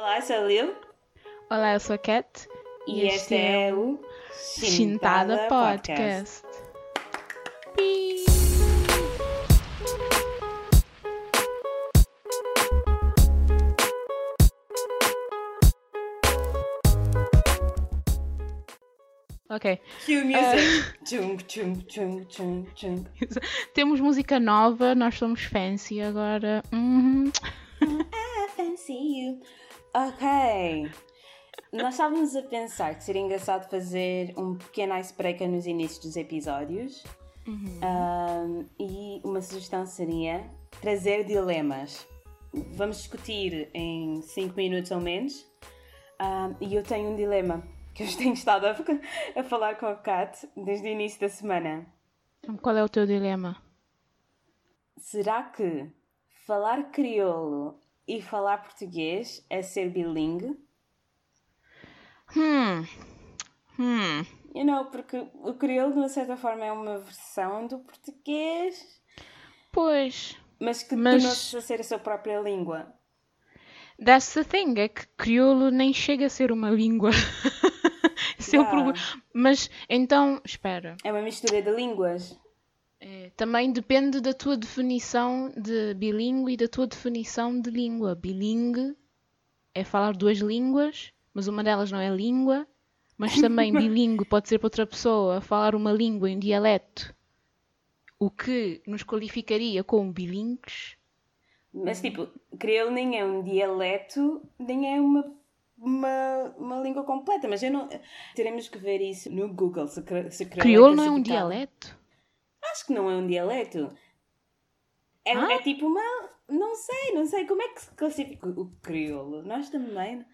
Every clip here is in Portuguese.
Olá, eu sou a Lil Olá, eu sou a Cat e, este é o Chintada Podcast. Ok, Cue music. Chung, chung. temos música nova, nós somos fancy agora. Uhum. I fancy you. Ok. Nós estávamos a pensar que seria engraçado fazer um pequeno icebreaker nos inícios dos episódios. Um, e uma sugestão seria trazer dilemas. Vamos discutir em 5 minutos ou menos. Um, e eu tenho um dilema que eu tenho estado a, a falar com a Kat desde o início da semana. Qual é o teu dilema? Será que falar crioulo e falar português é ser bilingue? Hum. Hum. You know, porque o crioulo, de uma certa forma, é uma versão do português, Pois. mas que Mas- tornou-se a ser a sua própria língua. That's the thing, é que crioulo nem chega a ser uma língua. Esse é o Yeah. problema. Mas então, espera. É uma mistura de línguas. É, também depende da tua definição de bilíngue e da tua definição de língua. Bilingue é falar duas línguas, mas uma delas não é língua. Mas também bilíngue pode ser para outra pessoa falar uma língua em dialeto, o que nos qualificaria como bilíngues. Mas, tipo, crioulo nem é um dialeto, nem é uma, uma, uma língua completa. Mas eu não... Teremos que ver isso no Google, se, se Crioulo não é um dialeto? Acho que não é um dialeto. É, Ah? é tipo uma. Não sei, não sei. Como é que se classifica o o crioulo? Nós também.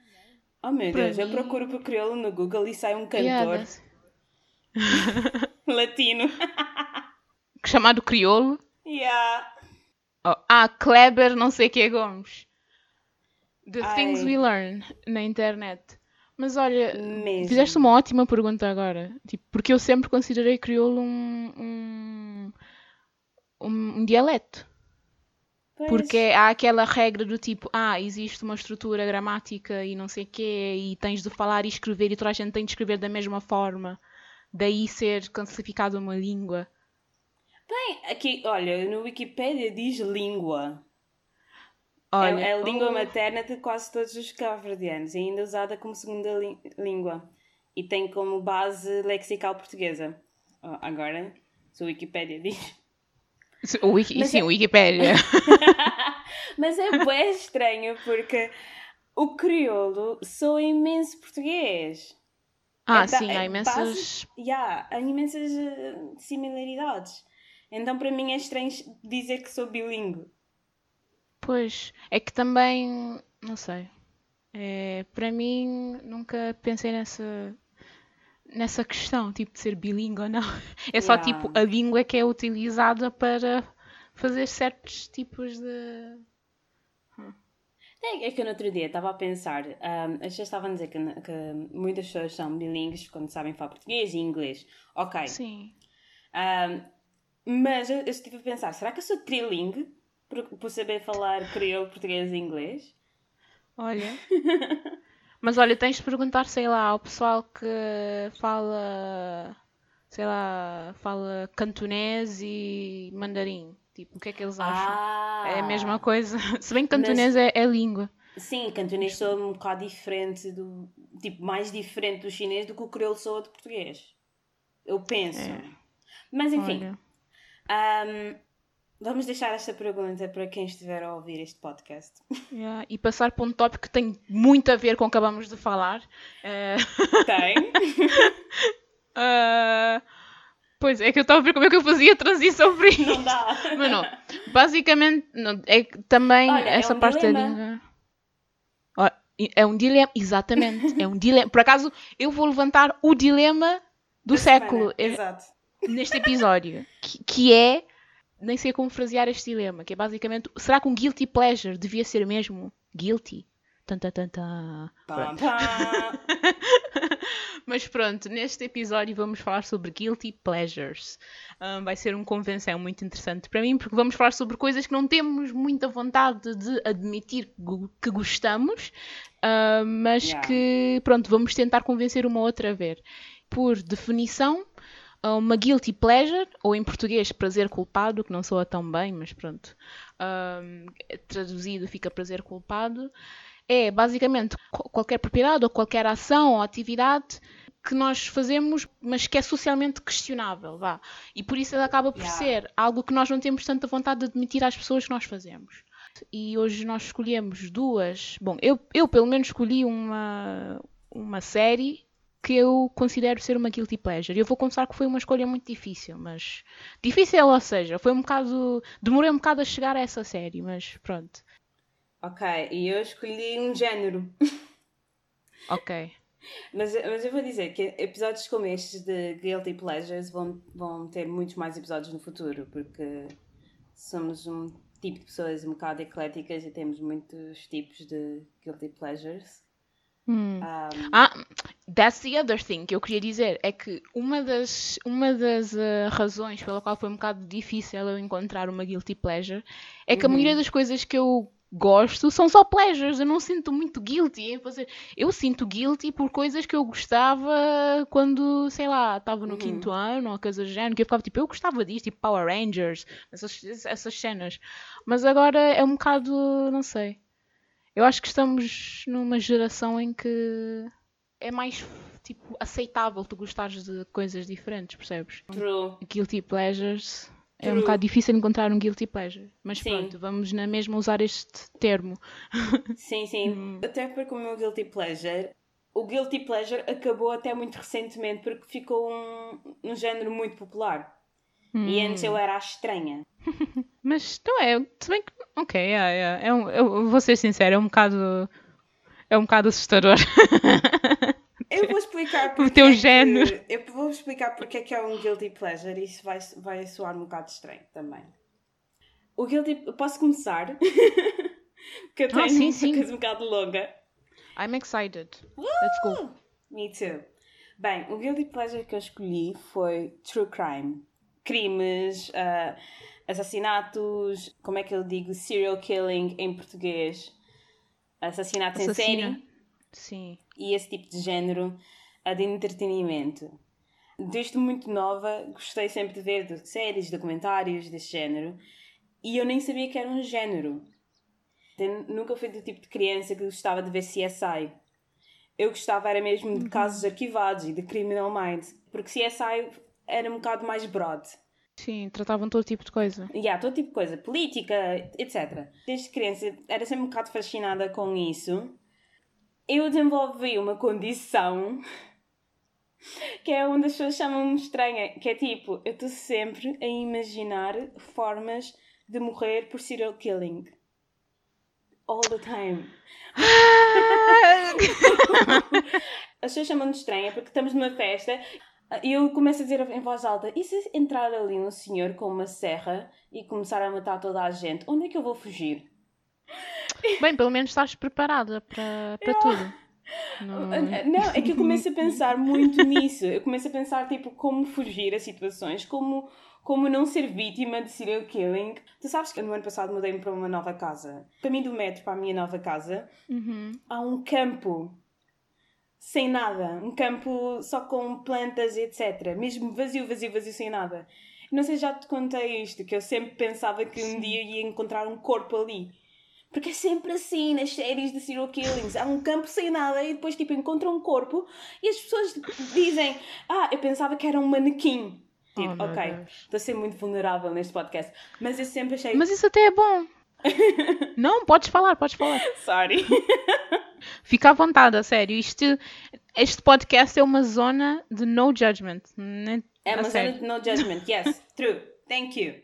Oh meu Para Deus, eu mim- procuro por crioulo no Google e sai um cantor latino. chamado crioulo. yeah. Oh, ah, Kleber não sei que é Gomes. The Ai. Things We Learn na internet. Mas olha, Mesmo. fizeste uma ótima pergunta agora. Tipo, porque eu sempre considerei crioulo um, um, um, dialeto. Pois. Porque há aquela regra do tipo, ah, existe uma estrutura gramática e não sei o quê, e tens de falar e escrever, e toda a gente tem de escrever da mesma forma. Daí ser classificado uma língua. Bem, aqui, olha, no Wikipedia diz língua. Olha, é, é a língua oh, materna de quase todos os cabo-verdianos e ainda usada como segunda lí- língua. E tem como base lexical portuguesa. Oh, agora, se o Wikipedia diz. o Wiki, Mas sim, é- Wikipédia. Mas é bem estranho porque o crioulo soa imenso português. Ah, Então, sim, é há imensas. base- Yeah, há imensas eh, similaridades. Então para mim é estranho dizer que sou bilingue. Pois, é que também, não sei. É, para mim, nunca pensei nessa, nessa questão, tipo, de ser bilíngue ou não. É só, Yeah. tipo, a língua que é utilizada para fazer certos tipos de... É, é que eu no outro dia estava a pensar, ahm, as pessoas estavam a dizer que, que muitas pessoas são bilíngues quando sabem falar português e inglês. Ok. Sim. Ahm, mas eu, eu estive a pensar, será que eu sou trilingue por, por saber falar crioulo, português e inglês? Olha. Mas olha, tens de perguntar, sei lá, ao pessoal que fala, sei lá, fala cantonês e mandarim. Tipo, o que é que eles acham? Ah! É a mesma coisa. Se bem que cantonês é, é língua. Sim, cantonês soa um bocado diferente do. Tipo, mais diferente do chinês do que o crioulo soa do português. Eu penso. É. Mas enfim. Vamos deixar esta pergunta para quem estiver a ouvir este podcast. Yeah, E passar para um tópico que tem muito a ver com o que acabamos de falar. Eh, Tem? ah, pois é que eu estava a ver como é que eu fazia a transição para isto. Não dá. Mas não, basicamente não, é que também Olha, é essa um parte dilema. língua. Ó, É um dilema, exatamente. É um dilema. Por acaso, eu vou levantar o dilema do Da século semana, eh, Exato. neste episódio, que, que é nem sei como frasear este dilema, que é basicamente, será que um guilty pleasure devia ser mesmo guilty? Tan, tan, tan, tan. Pam, pam. Mas pronto, neste episódio vamos falar sobre guilty pleasures. Um, vai ser um convenção muito interessante para mim, porque vamos falar sobre coisas que não temos muita vontade de admitir que gostamos, uh, mas yeah. que, pronto, vamos tentar convencer uma outra a ver. Por definição, uma guilty pleasure, ou em português prazer culpado, que não soa tão bem, mas pronto, um, traduzido fica prazer culpado, é basicamente qualquer propriedade ou qualquer ação ou atividade que nós fazemos, mas que é socialmente questionável, vá. E por isso ela acaba por yeah. ser algo que nós não temos tanta vontade de admitir às pessoas que nós fazemos. E hoje nós escolhemos duas. Bom, eu, eu pelo menos escolhi uma, uma série que eu considero ser uma guilty pleasure. Eu vou confessar que foi uma escolha muito difícil, mas. Difícil, ou seja, foi um bocado. Demorei um bocado a chegar a essa série, mas pronto. Ok, e eu escolhi um género. Ok. Mas, mas eu vou dizer que episódios como estes de Guilty Pleasures vão, vão ter muitos mais episódios no futuro, porque somos um tipo de pessoas um bocado ecléticas e temos muitos tipos de Guilty Pleasures. Hum. Um... Ah, that's the other thing que eu queria dizer. É que uma das, uma das uh, razões pela qual foi um bocado difícil eu encontrar uma guilty pleasure é que uhum. a maioria das coisas que eu gosto são só pleasures. Eu não sinto muito guilty em fazer. Eu sinto guilty por coisas que eu gostava quando, sei lá, estava no uhum. quinto ano ou coisa do género, que eu ficava tipo, eu gostava disto, tipo Power Rangers, essas, essas cenas. Mas agora é um bocado, não sei. Eu acho que estamos numa geração em que é mais tipo aceitável tu gostares de coisas diferentes, percebes? True. Guilty pleasures. True. É um bocado difícil encontrar um guilty pleasure. Mas sim. pronto, vamos na mesma usar este termo. Sim, sim. Hum. Até porque o meu guilty pleasure. O guilty pleasure acabou até muito recentemente porque ficou um, um género muito popular. Hum. E antes eu era a estranha. Mas não é, se bem que. Ok, é, é, é um, eu vou ser sincero, é um bocado. É um bocado assustador. Eu vou explicar porque. O teu é género. Que, eu vou explicar porque é que é um guilty pleasure e isso vai, vai soar um bocado estranho também. O guilty. Posso começar? porque eu ah, tenho ah, sim, sim. coisa um bocado longa. I'm excited. Uh! Let's go. Me too. Bem, o guilty pleasure que eu escolhi foi True Crime. Crimes. Uh, assassinatos, como é que eu digo? Serial killing em português. Assassinatos Assassina. em série. Sim. E esse tipo de género de entretenimento. Desde muito nova, gostei sempre de ver de séries, documentários desse género. E eu nem sabia que era um género. Eu nunca fui do tipo de criança que gostava de ver CSI. Eu gostava era mesmo de uhum. casos arquivados e de Criminal Minds. Porque CSI era um bocado mais broad. Sim, tratavam todo tipo de coisa. Yeah, todo tipo de coisa. Política, etc. Desde criança era sempre um bocado fascinada com isso. Eu desenvolvi uma condição que é onde as pessoas chamam-me estranha, que é tipo, eu estou sempre a imaginar formas de morrer por serial killing. All the time. as pessoas chamam-me estranha porque estamos numa festa e eu começo a dizer em voz alta: e se entrar ali um senhor com uma serra e começar a matar toda a gente, onde é que eu vou fugir? Bem, pelo menos estás preparada para, para tudo. Não... não, é que eu começo a pensar muito nisso. Eu começo a pensar, tipo, como fugir a situações, como, como não ser vítima de serial killing. Tu sabes que no ano passado mudei-me para uma nova casa. Caminho do metro para a minha nova casa, uhum. há um campo sem nada, um campo só com plantas e etc. Mesmo vazio, vazio, vazio, sem nada. Não sei, já te contei isto, que eu sempre pensava que um dia ia encontrar um corpo ali. Porque é sempre assim nas séries de serial killings. Há um campo sem nada e depois tipo encontram um corpo e as pessoas dizem: Ah, eu pensava que era um manequim. Tipo, oh, ok, estou a ser muito vulnerável neste podcast. Mas eu sempre achei. Mas isso até é bom. Não, podes falar, podes falar. Sorry. Fica à vontade, a sério. Isto, este podcast é uma zona de no judgment. Né? É uma zona de no judgment, yes, true. Thank you.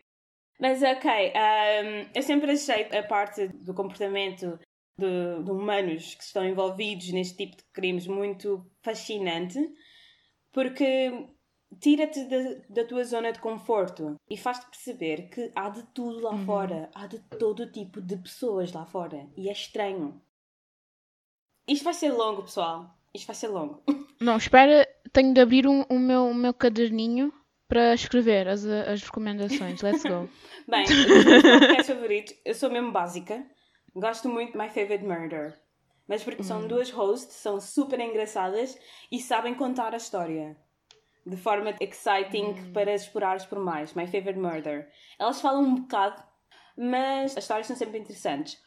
Mas ok, um, eu sempre achei a parte do comportamento de, de, humanos que estão envolvidos neste tipo de crimes muito fascinante porque tira-te da, da, tua zona de conforto e faz-te perceber que há de tudo lá uhum. fora, há de todo tipo de pessoas lá fora e é estranho. Isto vai ser longo, pessoal. Isto vai ser longo. Não, espera, tenho de abrir um, o, meu, o meu caderninho para escrever as, as recomendações. Let's go. Bem, os meus favoritos, eu sou mesmo básica. Gosto muito de My Favorite Murder. Mas porque são duas hosts, são super engraçadas e sabem contar a história. De forma exciting para explorares por mais. My Favorite Murder. Elas falam um bocado, mas as histórias são sempre interessantes.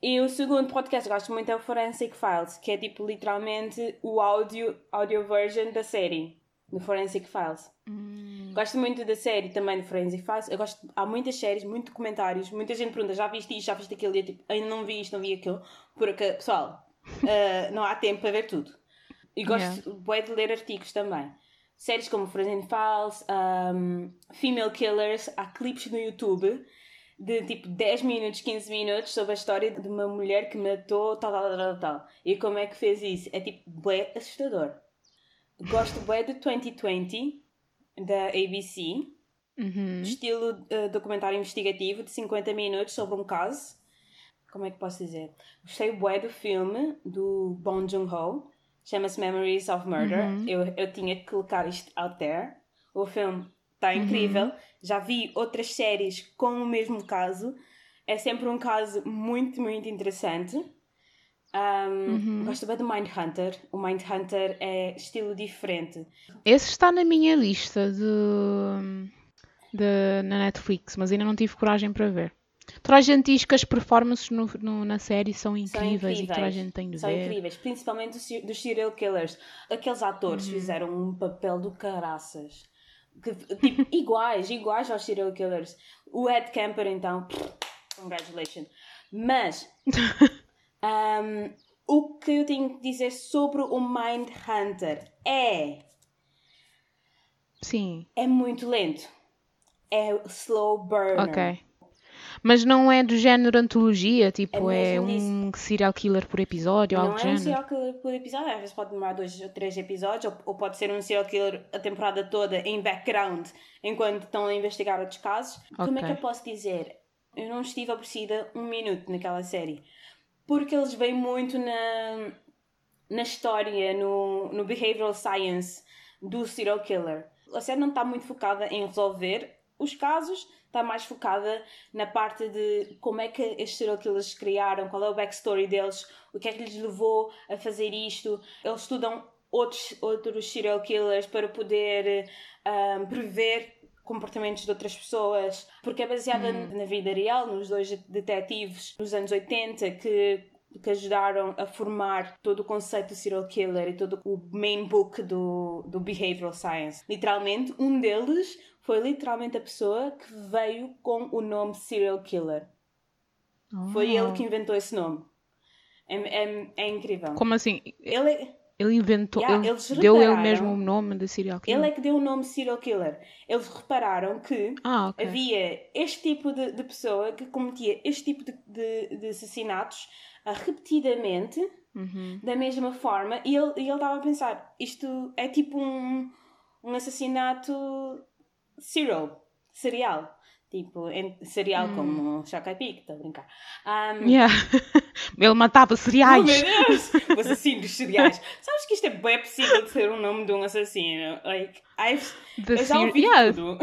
E o segundo podcast que gosto muito é o Forensic Files, que é tipo literalmente o áudio, audio version da série, do Forensic Files. Hum. Gosto muito da série também do Forensic Files. Eu gosto, há muitas séries, muitos comentários, muita gente pergunta: já viste isto, já viste aquilo? E eu tipo, ainda não vi isto, não vi aquilo. Porque, pessoal, uh, não há tempo para ver tudo. E gosto yeah. de ler artigos também. Séries como Forensic Files, um, Female Killers, há clipes no YouTube de tipo 10 minutos, 15 minutos sobre a história de uma mulher que matou tal, tal, tal, tal. E como é que fez isso? É tipo, bué assustador. Gosto bué de 2020, da ABC. Uhum. Estilo uh, documentário investigativo de 50 minutos sobre um caso. Como é que posso dizer? Gostei bué do filme do Bong Joon-ho. Chama-se Memories of Murder. Uhum. Eu, eu tinha que colocar isto out there. O filme está incrível. Uhum. Já vi outras séries com o mesmo caso. É sempre um caso muito, muito interessante. Um, Uhum. Gosto bem do Mindhunter. O Mindhunter é estilo diferente. Esse está na minha lista de, de- na Netflix, mas ainda não tive coragem para ver. Toda a gente diz que as performances no- no- na série são São incríveis, e que toda a gente tem de São ver. incríveis, principalmente dos, dos serial killers. Aqueles atores Uhum. fizeram um papel do caraças. Que, tipo, iguais, iguais aos serial killers. O Ed Camper, então, congratulations. Mas, um, o que eu tenho que dizer sobre o Mindhunter é. Sim, É muito lento. É slow burner. ok. Mas não é do género antologia, tipo, É é, um serial killer por episódio ou Não algo é do um género. serial killer por episódio, às vezes pode demorar dois ou três episódios, ou, ou pode ser um serial killer a temporada toda em background, enquanto estão a investigar outros casos. Como é que eu posso dizer? Eu não estive aborrecida um minuto naquela série. Porque eles vêm muito na, na história, no, no behavioral science do serial killer. A série não está muito focada em resolver os casos, está mais focada na parte de como é que estes serial killers se criaram, qual é o backstory deles, o que é que lhes levou a fazer isto. Eles estudam outros, outros serial killers para poder ah, prever comportamentos de outras pessoas, porque é baseada na vida real, nos dois detetives dos anos 80 que, que ajudaram a formar todo o conceito do serial killer e todo o main book do, do behavioral science. Literalmente, um deles foi literalmente a pessoa que veio com o nome serial killer. Foi ele que inventou esse nome. É, é, é incrível. Como assim? Ele é, Ele inventou, Yeah, ele deu ele mesmo o nome de serial killer? ele é que deu o nome serial killer. Eles repararam que Ah, ok. havia este tipo de, de pessoa que cometia este tipo de, de, de assassinatos repetidamente, Uhum. da mesma forma, e ele ele estava a pensar: isto é tipo um, um assassinato serial, serial. Tipo, em, serial como Chokai Pic, estou a brincar. Um, Yeah. ele matava Oh cereais. meu Deus! O assassino dos cereais. Sabes que isto é bem possível de ser o nome de um assassino? Like, I've, The eu já ouvi yeah. tudo.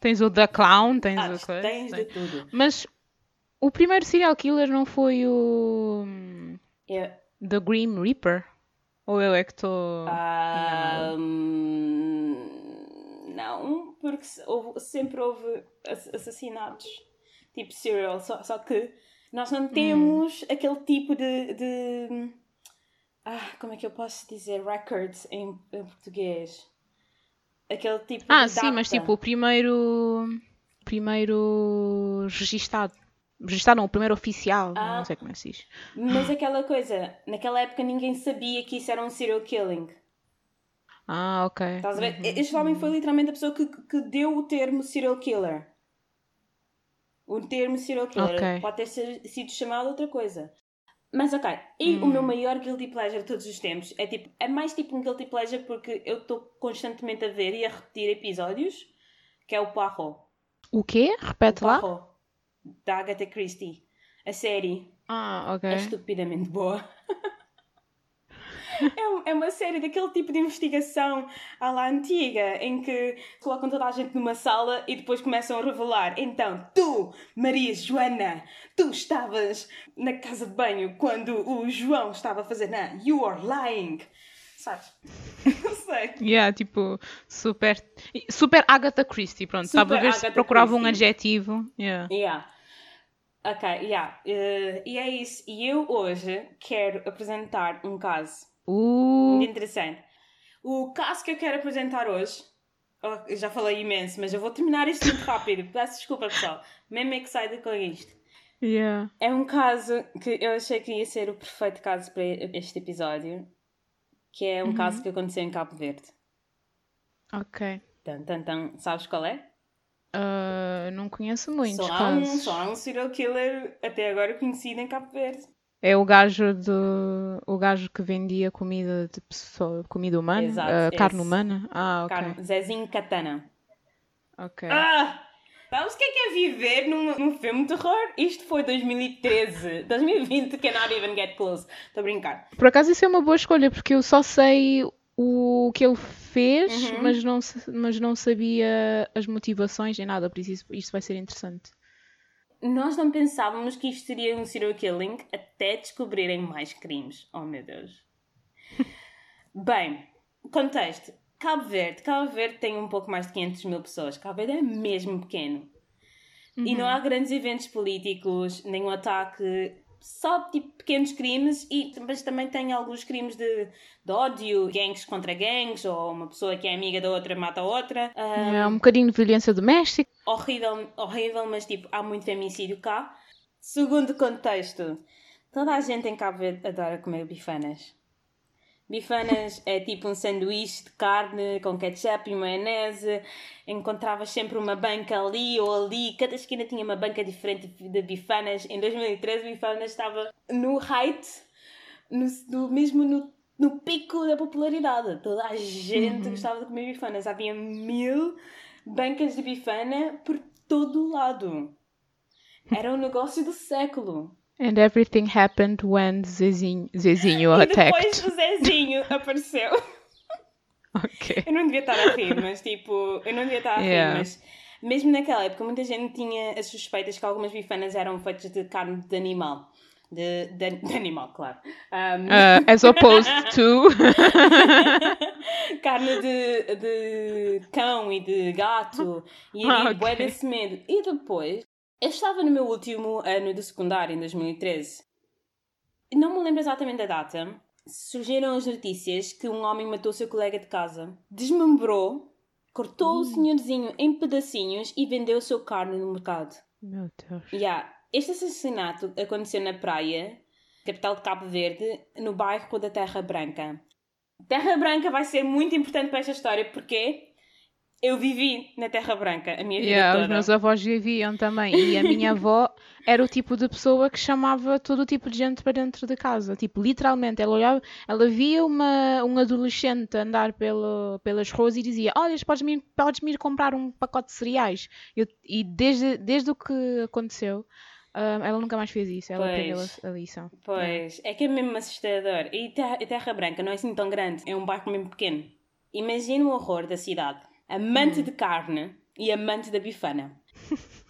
Tens o The Clown, tens Ah, o coisa. tens de tudo. Mas o primeiro serial killer não foi o hum, Eu, The Grim Reaper? Ou eu é que estou. Ah, hum, não, porque houve- sempre houve ass- assassinatos tipo serial, só, só que nós Hum. não temos aquele tipo de, de- Ah, como é que eu posso dizer? Records em, em português. Aquele tipo ah, de sim, mas tipo o primeiro. Primeiro registado. Registado não, o primeiro oficial. Ah. Não sei como é que se diz. Mas aquela coisa, naquela época ninguém sabia que isso era um serial killing. Ah, ok. Estás a ver? Uhum. Este homem foi literalmente a pessoa que, que deu o termo serial killer. O termo serial killer. Ok. Pode ter sido chamado outra coisa. Mas ok, e o meu maior guilty pleasure de todos os tempos é tipo, é mais tipo um guilty pleasure porque eu estou constantemente a ver e a repetir episódios, que é o Poirot. O quê? Repete lá? Poirot, da Agatha Christie. A série Ah, ok. é estupidamente boa. Não, é uma série daquele tipo de investigação à la antiga, em que colocam toda a gente numa sala e depois começam a revelar. Então, tu, Maria Joana, tu estavas na casa de banho quando o João estava a fazer. Não, you are lying. Sabes? Não sei. Yeah, tipo, super. Super Agatha Christie, pronto. Estava a ver se procurava um Christie. adjetivo. Yeah. Yeah. Ok, yeah. Eh, e é isso. E eu hoje quero apresentar um caso Uh, interessante. O caso que eu quero apresentar hoje, oh, eu já falei imenso, mas eu vou terminar isto muito rápido. Peço desculpa, pessoal. Mesmo excited com isto. yeah. É um caso que eu achei que ia ser o perfeito caso para este episódio, que é um caso que aconteceu em Cabo Verde. Ok. Tan, tan, tan. Sabes qual é? Uh, não conheço muitos Só há, um, só há um serial killer até agora conhecido em Cabo Verde. É o gajo do o gajo que vendia comida de pessoa, comida humana, Exato, Uh, carne humana. Ah, ok. Carne- Zezinho Katana. Ok. Ah! Sabes o que é que é viver num, num filme de terror? Isto foi 2013. 2020 cannot even get close. Estou a brincar. Por acaso isso é uma boa escolha, porque eu só sei o que ele fez, Uhum. mas, não, mas não sabia as motivações nem nada, por isso isto vai ser interessante. Nós não pensávamos que isto seria um serial killing até descobrirem mais crimes. Oh meu Deus. Bem, contexto. Cabo Verde. Cabo Verde tem um pouco mais de 500 mil pessoas. Cabo Verde é mesmo pequeno. E não há grandes eventos políticos, nenhum ataque. Só tipo pequenos crimes, e, mas também tem alguns crimes de, de ódio, gangues contra gangues, ou uma pessoa que é amiga da outra mata a outra. Ah, É um bocadinho de violência doméstica. horrível, horrível, mas tipo, há muito femicídio cá. Segundo contexto, toda a gente em Cabo Verde adora comer bifanas. Bifanas é tipo um sanduíche de carne com ketchup e maionese. Encontravas sempre uma banca ali ou ali. Cada esquina tinha uma banca diferente de bifanas. Em 2013, bifanas estava no height, no, no- mesmo no, no pico da popularidade. Toda a gente gostava de comer bifanas. Havia mil bancas de bifana por todo o lado. Era o negócio do século. And everything happened when Zezinho, Zezinho E depois o Zezinho apareceu. Ok. Eu não devia estar a rir, mas tipo, eu não devia estar a rir, Yeah. mas mesmo naquela época muita gente tinha as suspeitas que algumas bifanas eram feitas de carne de animal. De, de, de animal, claro. Um, Uh, as opposed to. carne de, de cão e de gato e Ah, havia ok. bué desse medo. E depois, eu estava no meu último ano de secundário, em 2013. Não me lembro exatamente da data. Surgiram as notícias que um homem matou seu colega de casa, desmembrou, cortou o senhorzinho em pedacinhos e vendeu sua carne no mercado. Meu Deus. Yeah. Este assassinato aconteceu na praia, capital de Cabo Verde, no bairro da Terra Branca. Terra Branca vai ser muito importante para esta história porque eu vivi na Terra Branca a minha vida Yeah, os toda. meus avós viviam também. E a minha avó era o tipo de pessoa que chamava todo o tipo de gente para dentro de casa. Tipo, literalmente, ela olhava, ela via uma, um adolescente andar pelo, pelas ruas e dizia: Olha, podes-me ir, podes ir comprar um pacote de cereais. Eu- e desde, desde o que aconteceu, ah, ela nunca mais fez isso. Ela Pois. aprendeu a, a lição. Pois, é que é mesmo assustador. E Terra, Terra Branca não é assim tão grande, é um bairro mesmo pequeno. Imagina o horror da cidade. Amante de carne e amante da bifana.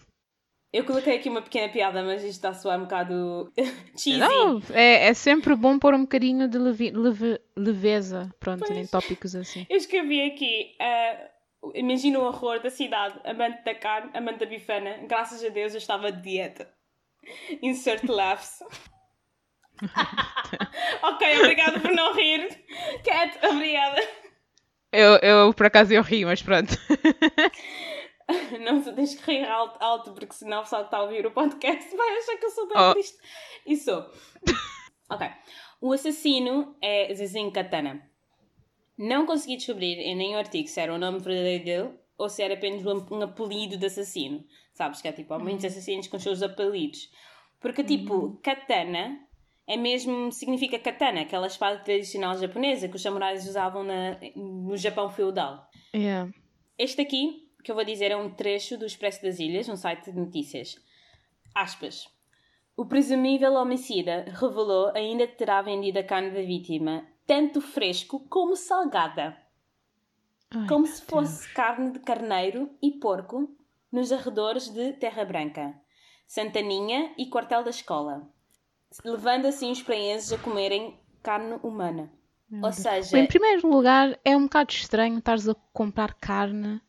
Eu coloquei aqui uma pequena piada, mas isto está a soar um bocado cheesy. Não, é, é sempre bom pôr um bocadinho de levi- leve- leveza, pronto, Pois. em tópicos assim. Eu escrevi aqui, ah, imagina o horror da cidade, amante da carne, amante da bifana. Graças a Deus eu estava de dieta. Insert laughs. ok, obrigada por não rir. Cat, obrigada. Eu, eu, por acaso, eu ri, mas pronto. Não tens que rir alto, alto porque senão o pessoal que está a ouvir o podcast vai achar que eu sou bem Oh. triste. E sou. ok. O assassino é Zezinho Katana. Não consegui descobrir em nenhum artigo se era o nome verdadeiro dele ou se era apenas um, um apelido de assassino. Sabes que há tipo, há muitos assassinos com os seus apelidos. Porque tipo, Katana é mesmo, significa katana, aquela espada tradicional japonesa que os samurais usavam na, no Japão feudal. Yeah. Este aqui, que eu vou dizer, é um trecho do Expresso das Ilhas, um site de notícias. Aspas. O presumível homicida revelou ainda que terá vendido a carne da vítima tanto fresco como salgada. Ai, como se fosse Deus. carne de carneiro e porco nos arredores de Terra Branca, Santaninha e Quartel da Escola, levando assim os praenses a comerem carne humana. Ou seja, em primeiro lugar, é um bocado estranho estares a comprar carne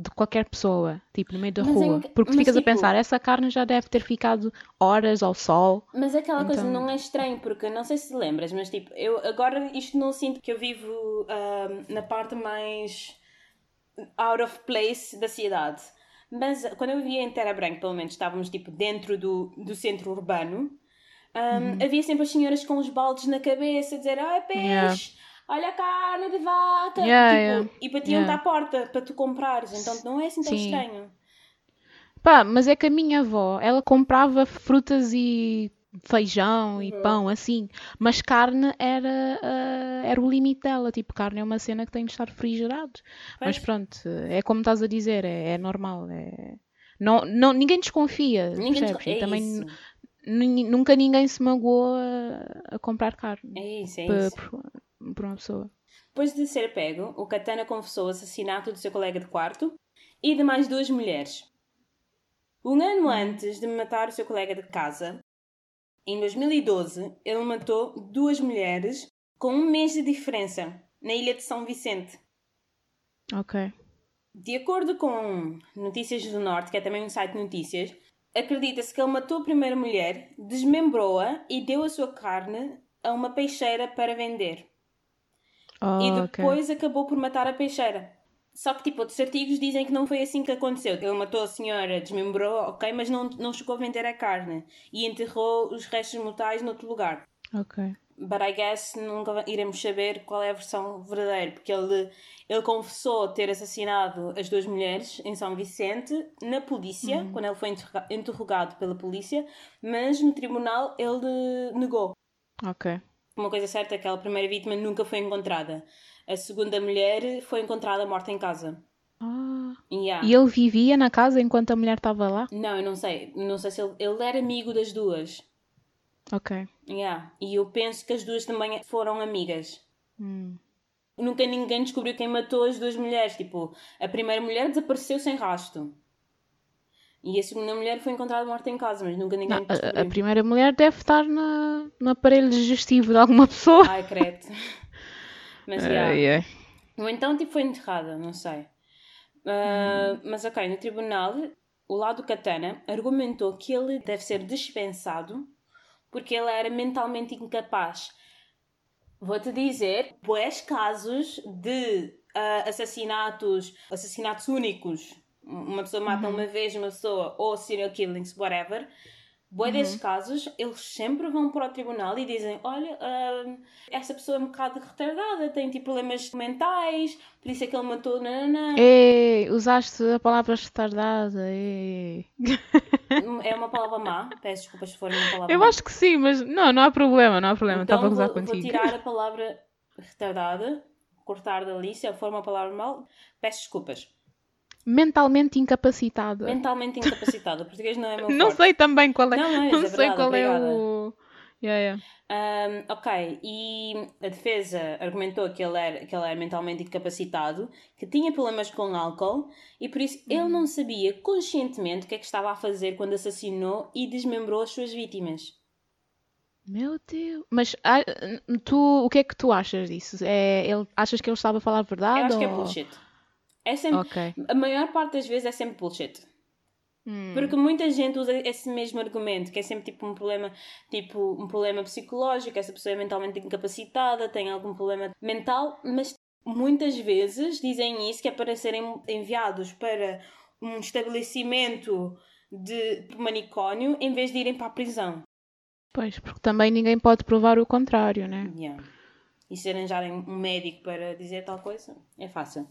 de qualquer pessoa, tipo, no meio da Mas rua. em- Porque mas, ficas a tipo- pensar, essa carne já deve ter ficado horas ao sol. Mas aquela coisa Então- não é estranho, porque não sei se lembras, mas tipo, eu agora isto não sinto que eu vivo ahm, na parte mais out of place da cidade. Mas quando eu vivia em Terra Branca, pelo menos estávamos tipo dentro do, do centro urbano, ahm, Uhum. havia sempre as senhoras com os baldes na cabeça a dizer: Ai, peixe! Yeah. Olha a carne de vaca! Yeah, tipo, yeah. E batiam-te à porta para tu comprares, então não é assim tão Sim. estranho. Pá, mas é que a minha avó, ela comprava frutas e feijão e Uhum. pão, assim. Mas carne era, ah, era o limite dela. Tipo, carne é uma cena que tem de estar refrigerado. Mas Pois. pronto, é como estás a dizer, é, é normal. É... Não, não, ninguém desconfia, Ninguém percebes? desco- E é também isso. Nunca ninguém se magoou a, a comprar carne É isso, é pa- isso. por, por uma pessoa. Depois de ser pego, o Katana confessou o assassinato do seu colega de quarto e de mais duas mulheres. Um ano antes de matar o seu colega de casa, em 2012, ele matou duas mulheres com um mês de diferença na ilha de São Vicente. Ok. De acordo com Notícias do Norte, que é também um site de notícias, acredita-se que ele matou a primeira mulher, desmembrou-a e deu a sua carne a uma peixeira para vender. Oh, E ok. depois acabou por matar a peixeira. Só que, tipo, outros artigos dizem que não foi assim que aconteceu. Ele matou a senhora, desmembrou, ok, mas não, não chegou a vender a carne. E enterrou os restos mortais noutro lugar. Ok. But I guess nunca iremos saber qual é a versão verdadeira. Porque ele, ele confessou ter assassinado as duas mulheres em São Vicente, na polícia, quando ele foi interroga- interrogado pela polícia. Mas no tribunal ele negou. Ok. Uma coisa certa é que aquela primeira vítima nunca foi encontrada. A segunda mulher foi encontrada morta em casa. Ah. Yeah. E ele vivia na casa enquanto a mulher estava lá? Não, eu não sei. Não sei se ele, ele era amigo das duas. Ok. Yeah. E eu penso que as duas também foram amigas. Hum. Nunca ninguém descobriu quem matou as duas mulheres. Tipo, a primeira mulher desapareceu sem rasto. E a segunda mulher foi encontrada morta em casa, mas nunca ninguém Não, a- a, descobriu. a primeira mulher deve estar na, no aparelho digestivo de alguma pessoa. Ai, credo. Mas, yeah. Ai, ai. Ou então tipo foi enterrada, não sei. Ah, Mas ok, no tribunal, o lado Katana argumentou que ele deve ser dispensado porque ele era mentalmente incapaz. Vou-te dizer, boés casos de ah, assassinatos, assassinatos únicos. Uma pessoa mata uma vez uma pessoa, ou serial killings, whatever. Boa desses casos, eles sempre vão para o tribunal e dizem: Olha, ah, essa pessoa é um bocado retardada, tem tipo problemas mentais, por isso é que ele matou. Nananã. Ei, usaste a palavra retardada. Ei. É uma palavra má, peço desculpas se for uma palavra Eu má. acho que sim, mas não, não há problema, não há problema. então Estava a gozar vou, vou contigo. tirar a palavra retardada, cortar dali, se for uma palavra mal, peço desculpas. Mentalmente incapacitada. Mentalmente incapacitada, português não é meu Não forte. sei também qual é. Não, não, não é sei verdade, qual obrigada. é o. Yeah, yeah. Um, ok, e a defesa argumentou que ele, era, que ele era mentalmente incapacitado, que tinha problemas com álcool e por isso ele não sabia conscientemente o que é que estava a fazer quando assassinou e desmembrou as suas vítimas. Meu Deus. Mas ah, tu, o que é que tu achas disso? É, ele, achas que ele estava a falar a verdade? Eu acho que é ou- bullshit. É sempre, Ok. A maior parte das vezes é sempre bullshit. Hum. Porque muita gente usa esse mesmo argumento, que é sempre tipo um problema, tipo um problema psicológico, essa pessoa é mentalmente incapacitada, tem algum problema mental, mas muitas vezes dizem isso que é para serem enviados para um estabelecimento de manicômio em vez de irem para a prisão. Pois, porque também ninguém pode provar o contrário, né? Yeah. E se arranjarem um médico para dizer tal coisa, é fácil.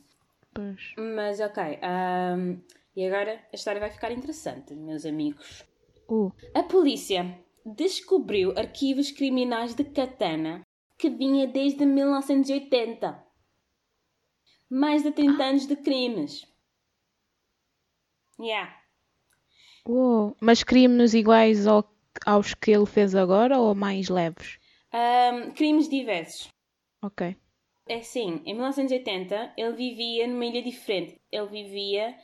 Pois. Mas ok, ahm, e agora a história vai ficar interessante, meus amigos. Uh, A polícia descobriu arquivos criminais de Katana que vinha desde 1980. Mais de 30 anos de crimes. Yeah. uou. Mas crimes iguais ao- aos que ele fez agora ou mais leves? Ahm, crimes diversos. Ok. É assim, em 1980 ele vivia numa ilha diferente. Ele vivia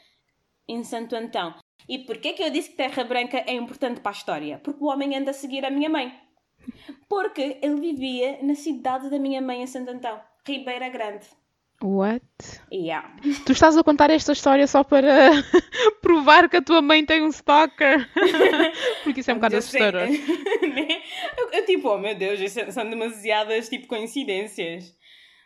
em Santo Antão. E porquê que eu disse que Terra Branca é importante para a história? Porque o homem anda a seguir a minha mãe. Porque ele vivia na cidade da minha mãe em Santo Antão, Ribeira Grande. What? Yeah. Tu estás a contar esta história só para provar que a tua mãe tem um stalker? Porque isso é um bocado assustador. Né? eu, eu tipo, oh meu Deus, são demasiadas tipo coincidências.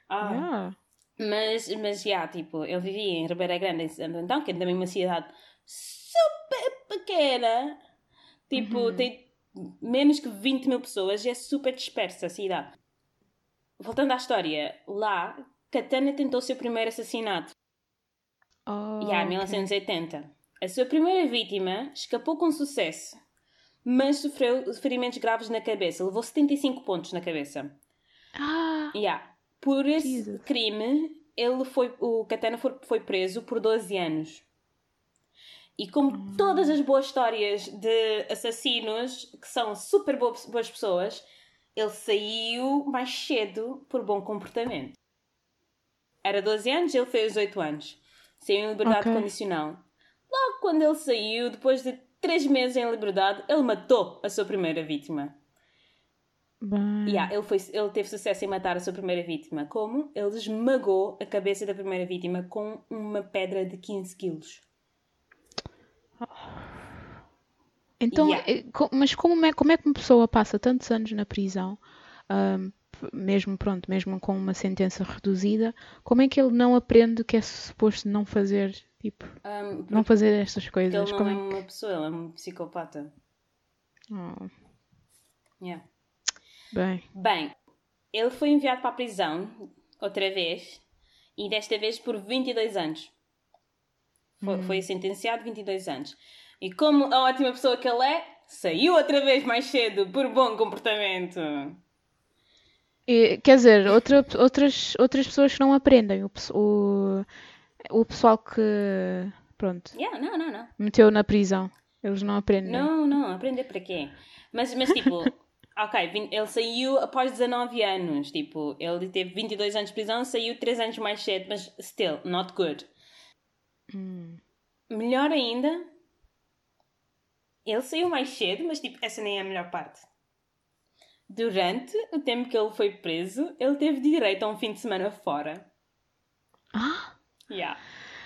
Ah. Yeah. Mas, mas já, tipo, ele vivia em Ribeira Grande, em Santo Antão, que é também uma cidade super pequena. Tipo, tem menos que 20 mil pessoas e é super dispersa a cidade. Voltando à história, lá, Katana tentou o seu primeiro assassinato. Oh, Já, em ok. 1980. A sua primeira vítima escapou com sucesso, mas sofreu ferimentos graves na cabeça. Levou 75 pontos na cabeça. Ah, Yeah. Por esse Jesus. crime, ele foi, o Katana foi, foi preso por 12 anos. E como Hum. todas as boas histórias de assassinos, que são super boas, boas pessoas, ele saiu mais cedo por bom comportamento. Era 12 anos, ele fez 8 anos. Saiu em liberdade Ok. condicional. Logo quando ele saiu, depois de 3 meses em liberdade, ele matou a sua primeira vítima. Bem. Yeah, ele, foi, ele teve sucesso em matar a sua primeira vítima. Como? Ele esmagou a cabeça da primeira vítima com uma pedra de 15 quilos. Então, Yeah. eh, mas como é, como é que uma pessoa passa tantos anos na prisão, p- mesmo pronto, mesmo com uma sentença reduzida, como é que ele não aprende que é suposto não fazer, tipo, Um, não fazer estas coisas? ele não Como é é que... uma pessoa, ele é um psicopata. Oh, Yeah. Bem, Bem, ele foi enviado para a prisão outra vez e desta vez por 22 anos. Foi, foi sentenciado 22 anos. E como a ótima pessoa que ele é, saiu outra vez mais cedo por bom comportamento. E, quer dizer, outra, outras, outras pessoas que não aprendem, o, o, o pessoal que, pronto, Yeah, não, não, não. meteu na prisão, eles não aprendem. Não, não, aprender para quê? Mas, mas tipo, ok, ele saiu após 19 anos. Tipo, ele teve 22 anos de prisão, saiu 3 anos mais cedo, mas still, not good. Hum. Melhor ainda, ele saiu mais cedo, mas tipo, essa nem é a melhor parte. Durante o tempo que ele foi preso, ele teve direito a um fim de semana fora. Ah, Yeah.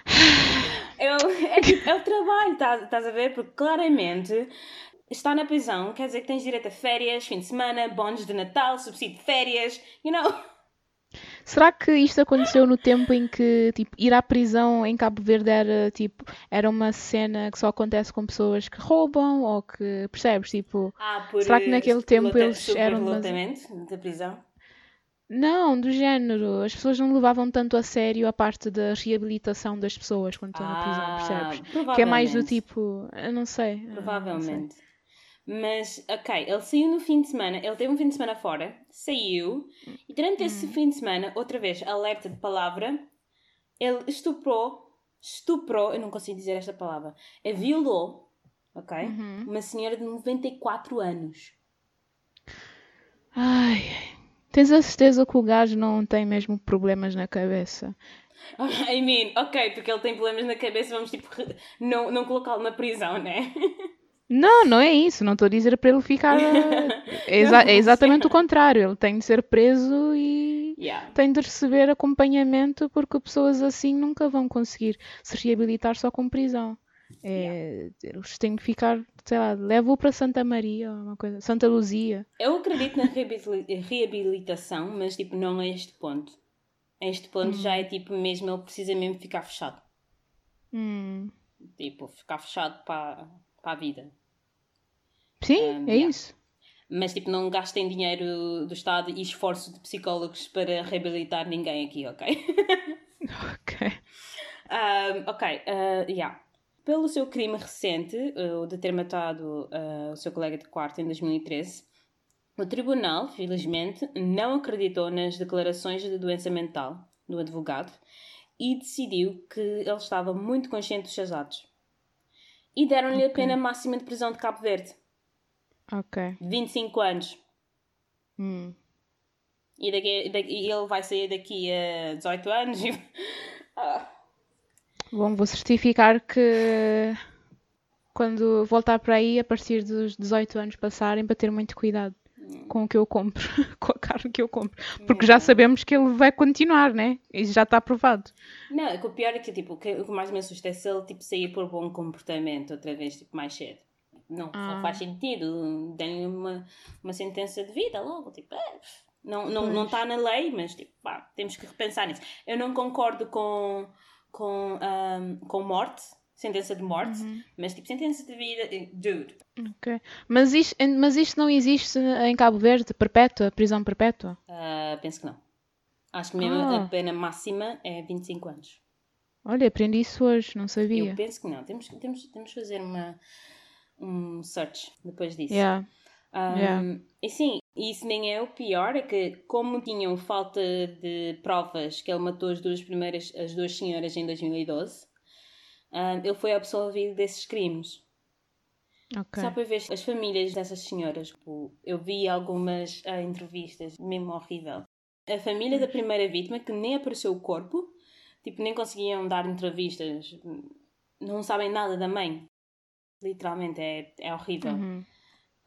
É, o- é, tipo, é o trabalho, tá- estás a ver? Porque claramente estar na prisão quer dizer que tens direito a férias, fim de semana, bónus de Natal, subsídio de férias, you know? Será que isto aconteceu no tempo em que tipo, ir à prisão em Cabo Verde era tipo era uma cena que só acontece com pessoas que roubam ou que percebes tipo Ah, Será que naquele tempo eles eram superlotamento da prisão? não do género as pessoas não levavam tanto a sério a parte da reabilitação das pessoas quando estão na prisão percebes que é mais do Ah, provavelmente. tipo eu não sei eu não sei. Mas, ok, ele saiu no fim de semana, ele teve um fim de semana fora, saiu, e durante esse Hum. fim de semana, outra vez, alerta de palavra, ele estuprou, estuprou, eu não consigo dizer esta palavra, ele violou, ok? Uhum. Uma senhora de 94 anos. ai tens a certeza que o gajo não tem mesmo problemas na cabeça I mean, ok, porque ele tem problemas na cabeça, vamos tipo, não, não colocá-lo na prisão, né? Não, não é isso. Não estou a dizer para ele ficar. É, exa- é exatamente o contrário. Ele tem de ser preso e Yeah. tem de receber acompanhamento porque pessoas assim nunca vão conseguir se reabilitar só com prisão. É, Eles têm que ficar, sei lá, leva-o para Santa Maria, ou uma coisa, Santa Luzia. Eu acredito na reabili- reabilitação, mas tipo, não a este ponto. A este ponto já é tipo mesmo, ele precisa mesmo ficar fechado. Hum. Tipo, ficar fechado para, para a vida. Sim, Um, é yeah. isso. Mas tipo, não gastem dinheiro do Estado e esforço de psicólogos para reabilitar ninguém aqui, ok? Ok. Um, ok, uh, yeah. Pelo seu crime recente, uh, o de ter matado uh, o seu colega de quarto em 2013, o tribunal, felizmente, não acreditou nas declarações de doença mental do advogado e decidiu que ele estava muito consciente dos seus atos. E deram-lhe a Ok. pena máxima de prisão de Cabo Verde, Ok. de 25 anos. Hum. E, daqui, daqui, ele vai sair daqui a 18 anos. E... ah. Bom, vou certificar que quando voltar para aí, a partir dos 18 anos passarem, para ter muito cuidado com o que eu compro, com a carne que eu compro. Porque já sabemos que ele vai continuar, né? Isso já está aprovado. Não, o pior é que tipo, o que mais me assusta é se ele tipo, sair por bom comportamento outra vez, tipo, mais cedo. Não, ah. faz sentido. Tem uma, uma sentença de vida logo, tipo, é, não está não, não tá na lei, mas tipo, pá, temos que repensar nisso. Eu não concordo com, com, um, com morte sentença de morte, uhum. mas tipo sentença de vida, eh, dude. Ok. Mas isto, mas isto não existe em Cabo Verde, perpétua, prisão perpétua? Uh, penso que não. Acho que mesmo ah. a pena máxima é 25 anos. Olha, aprendi isso hoje, não sabia. Eu penso que não. Temos, temos, temos que fazer uma, um search depois disso. Yeah. Um, yeah. E sim, isso nem é o pior, é que como tinham falta de provas que ele matou as duas primeiras, as duas senhoras em 2012, uh, ele foi absolvido desses crimes. Okay. Só para ver as famílias dessas senhoras. Tipo, eu vi algumas uh, entrevistas, mesmo horrível. A família da primeira vítima, que nem apareceu o corpo, tipo, nem conseguiam dar entrevistas, não sabem nada da mãe. Literalmente, é, é horrível. Uhum.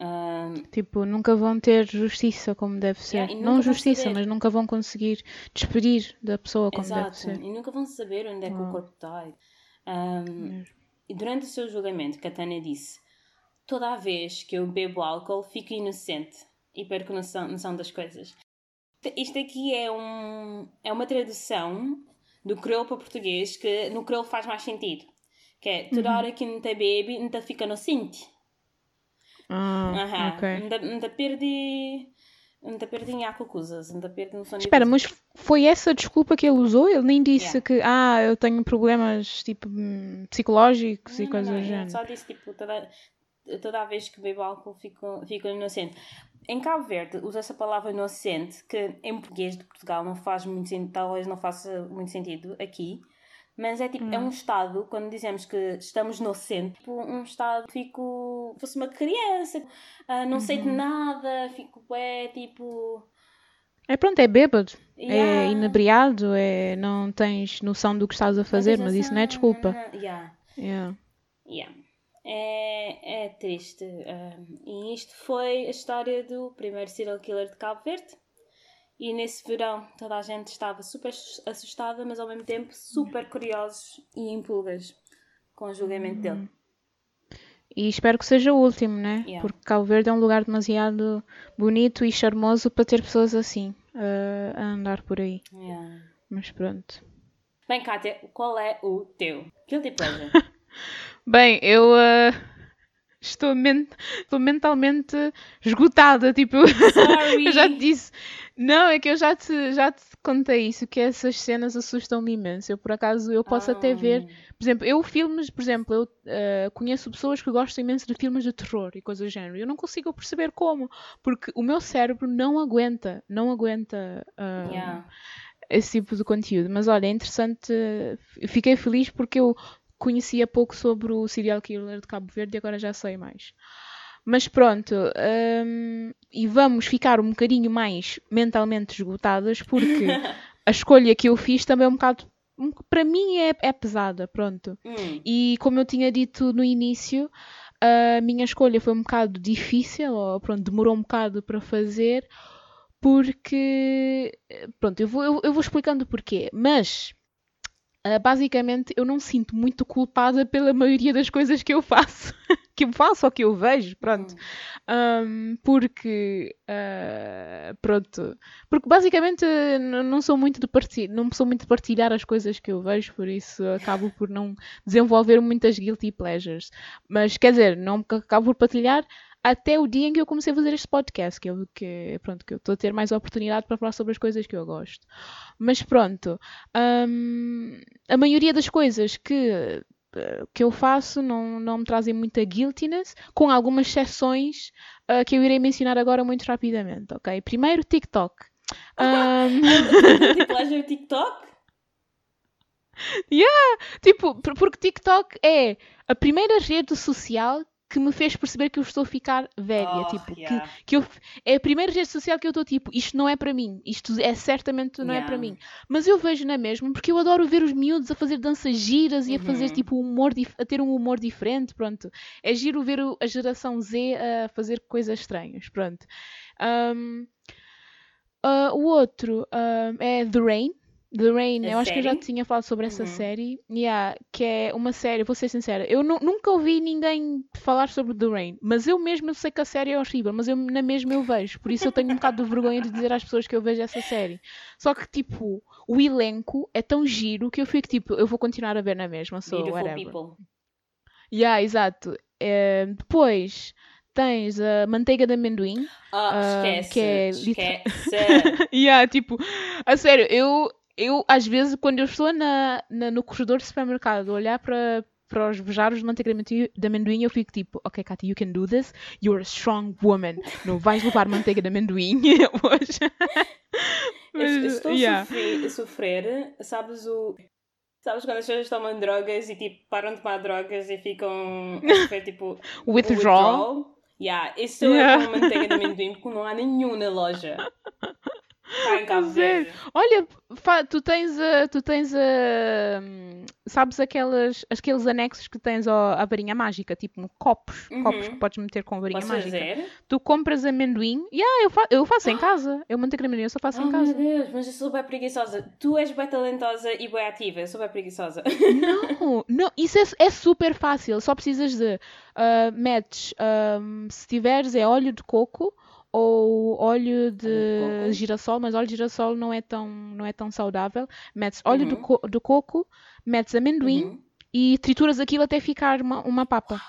Uh, tipo, nunca vão ter justiça como deve ser. Yeah, não justiça, mas nunca vão conseguir despedir da pessoa como Exato. deve ser. E nunca vão saber onde é que o corpo está. Um, e durante o seu julgamento, Katana disse: Toda a vez que eu bebo álcool, fico inocente e perco noção, noção das coisas. Isto aqui é, um, é uma tradução do crioulo para português que no crioulo faz mais sentido. Que é, toda uhum. hora que não te bebe, não te fica inocente. Ah, uh ok. Não te perde Ainda perdi acusas, ainda perdi no Espera, mas foi essa a desculpa que ele usou? Ele nem disse yeah. que, ah, eu tenho problemas, tipo, hum, psicológicos não, e coisas do género. só disse, tipo, toda, toda vez que bebo álcool fico, fico inocente. Em Cabo Verde usa essa palavra inocente, que em português de Portugal não faz muito sentido, talvez não faça muito sentido aqui, mas é tipo, hum. é um hum. estado, quando dizemos que estamos no centro, tipo, um estado, fico, fosse uma criança, uh, não uhum. sei de uhum. nada, fico, é tipo... É pronto, é bêbado, é yeah. é inebriado, é, não tens noção do que estás a fazer, mas isso não é desculpa. Yeah. Yeah. Yeah. É, é triste. Um, e isto foi a história do primeiro serial killer de Cabo Verde. E nesse verão toda a gente estava super assustada, mas ao mesmo tempo super curiosos e em pulgas com o julgamento dele. E espero que seja o último, né? Yeah. Porque Cabo Verde é um lugar demasiado bonito e charmoso para ter pessoas assim uh, a andar por aí. Yeah. Mas pronto. Bem, Kátia, qual é o teu guilty pleasure? Bem, eu uh, estou, men estou mentalmente esgotada. Tipo, eu já te disse. Não, é que eu já te, já te contei isso, que essas cenas assustam-me imenso. Eu, por acaso, eu posso até ver... Ah. Por exemplo, eu filmes, por exemplo, eu uh, conheço pessoas que gostam imenso de filmes de terror e coisas do género. Eu não consigo perceber como, porque o meu cérebro não aguenta, não aguenta... Uh, yeah. Esse tipo de conteúdo, mas olha, é interessante. Fiquei feliz porque eu conhecia pouco sobre o serial killer de Cabo Verde e agora já sei mais. Mas pronto, um, e vamos ficar um bocadinho mais mentalmente esgotadas porque a escolha que eu fiz também é um bocado. Para mim é, é pesada, pronto. Hum. E como eu tinha dito no início, a minha escolha foi um bocado difícil, ou pronto, demorou um bocado para fazer, porque. Pronto, eu vou, eu, eu vou explicando porquê. Mas Uh, basicamente, eu não sinto muito culpada pela maioria das coisas que eu faço, que eu faço ou que eu vejo, pronto. Um, porque, uh, pronto, porque basicamente não sou muito de partilhar, não sou muito de partilhar as coisas que eu vejo, por isso acabo por não desenvolver muitas guilty pleasures. Mas quer dizer, não acabo por partilhar até o dia em que eu comecei a fazer este podcast, que eu que, pronto, que eu estou a ter mais oportunidade para falar sobre as coisas que eu gosto. Mas pronto, hum, a maioria das coisas que, que eu faço não, não me trazem muita guiltiness, com algumas exceções uh, que eu irei mencionar agora muito rapidamente, ok? Primeiro, TikTok. Um... TikTok? Yeah! Tipo, porque TikTok é a primeira rede social que me fez perceber que eu estou a ficar velha. Oh, tipo, yeah. que, que eu, é a primeira rede social que eu estou tipo, isto não é para mim, isto é certamente não é Yeah. para mim. Mas eu vejo na mesma, porque eu adoro ver os miúdos a fazer danças giras e a fazer Uhum. tipo humor, a ter um humor diferente, pronto. É giro ver a geração Z a fazer coisas estranhas, pronto. Um, ah, o outro um, é The Rain. The Rain, A eu acho que eu já série? tinha falado sobre essa Uhum. série, yeah, que é uma série, vou ser sincera, eu nu- nunca ouvi ninguém falar sobre The Rain, mas eu mesmo eu sei que a série é horrível, mas eu na mesma eu vejo, por isso eu tenho um bocado de vergonha de dizer às pessoas que eu vejo essa série. Só que tipo, o elenco é tão giro que eu fico tipo, eu vou continuar a ver na mesma, so Beautiful whatever. people. Yeah, exato. Eh, depois tens a manteiga de amendoim. Ah, Ah, esquece. que é Esquece. yeah, tipo, a sério, eu, eu às vezes quando eu estou na, na- no corredor do supermercado a olhar para para os bejaros de manteiga de amendoim- eu fico tipo, ok, Katy, you can do this. You're a strong woman. Não vais levar manteiga de amendoim hoje. Eu eu estou yeah. a, sofrer, a sofrer, sabes o. Sabes quando as pessoas tomam drogas e tipo param de tomar drogas e ficam a sofrer tipo. o Withdrawal. Yeah, isso Yeah. é com manteiga de amendoim porque não há nenhum na loja. Em Cabo? Verde. Olha, tu tens a, tu tens a, hum, sabes aquelas, aqueles anexos que tens ao- à varinha mágica, tipo copos, Uhum. copos que podes meter com a varinha Posso mágica. fazer? Tu compras amendoim, yeah, eu, fa eu faço em casa, eu manteiga amendoim, eu só faço Oh em meu casa. Deus, mas eu sou bem preguiçosa. Tu és bem talentosa e bem ativa, eu sou bem preguiçosa. Não, não, isso é, é super fácil, só precisas de, ah, metes, ahm, se tiveres é óleo de coco ou óleo de de coco. girassol, mas óleo de girassol não é tão, não é tão saudável. Metes óleo de, Uhum. co de coco, metes amendoim, Uhum. e trituras aquilo até ficar uma, uma papa.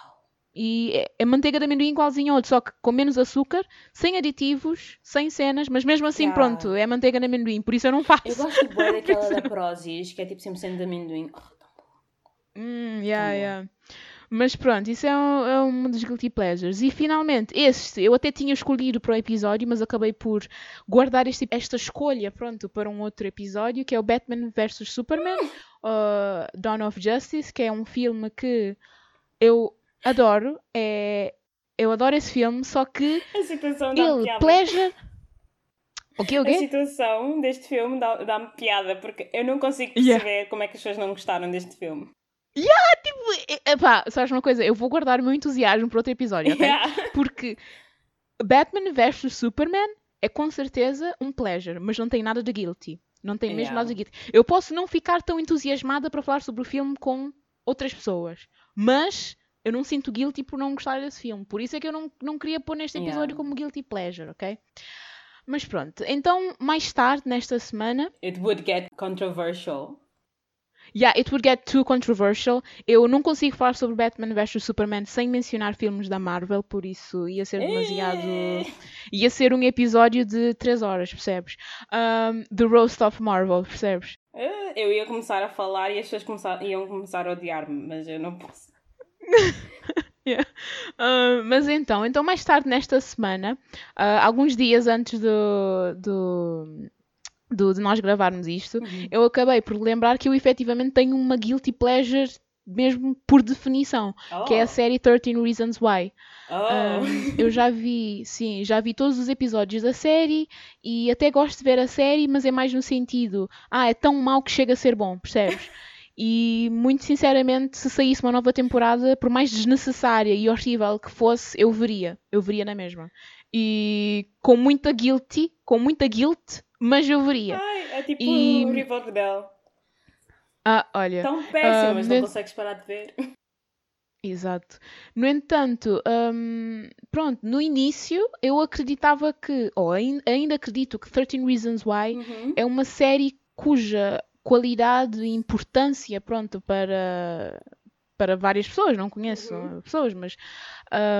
E é, é manteiga de amendoim igualzinho ao outro, só que com menos açúcar, sem aditivos, sem cenas, mas mesmo assim, Yeah. pronto, é manteiga de amendoim, por isso eu não faço. Eu gosto bem daquela da Prozis, que é tipo 100% de amendoim. Oh, tão bom. Hum, yeah, bom. yeah. Mas pronto, isso é um, é um dos guilty pleasures. E finalmente, este eu até tinha escolhido para o episódio, mas acabei por guardar este- esta escolha, pronto, para um outro episódio, que é o Batman vs Superman, uh, Dawn of Justice, que é um filme que eu adoro. É, eu adoro esse filme, só que A situação dá-me ele, pleasure... O quê, o A situação deste filme dá- dá-me piada, porque eu não consigo Yeah. perceber como é que as pessoas não gostaram deste filme. E- Epá, sabes uma coisa? Eu vou guardar o meu entusiasmo para outro episódio, ok? Yeah. Porque Batman vs Superman é com certeza um pleasure, mas não tem nada de guilty. Não tem mesmo Yeah. nada de guilty. Eu posso não ficar tão entusiasmada para falar sobre o filme com outras pessoas, mas eu não sinto guilty por não gostar desse filme. Por isso é que eu não, não queria pôr neste episódio Yeah. como guilty pleasure, ok? Mas pronto, então mais tarde nesta semana It would get controversial. Yeah, it would get too controversial. Eu não consigo falar sobre Batman vs Superman sem mencionar filmes da Marvel, por isso ia ser demasiado. Eh. ia ser um episódio de 3 horas, percebes? Um, the Roast of Marvel, percebes? Eh, Eu ia começar a falar e as pessoas começar- iam começar a odiar-me, mas eu não posso. Yeah. Ah, mas então, então mais tarde nesta semana, ah, alguns dias antes do, do, do- de nós gravarmos isto, Uhum. eu acabei por lembrar que eu efetivamente tenho uma guilty pleasure mesmo por definição, que é a Oh. série 13 Reasons Why. Oh. Um, eu já vi, sim, já vi todos os episódios da série e até gosto de ver a série, mas é mais no sentido, ah, é tão mau que chega a ser bom, percebes? E muito sinceramente, se saísse uma nova temporada, por mais desnecessária e horrível que fosse, eu veria, eu veria na mesma. E com muita guilty, com muita guilt, mas eu veria. Ai, é tipo E- o Riverdale. Ah, olha. Tão péssimo, Ah, mas não consegues parar de ver. Exato. No entanto, hum, pronto, no início eu acreditava que, ou ain- ainda acredito que 13 Reasons Why Uhum. é uma série cuja qualidade e importância, pronto, para, para várias pessoas, não conheço Uhum. pessoas, mas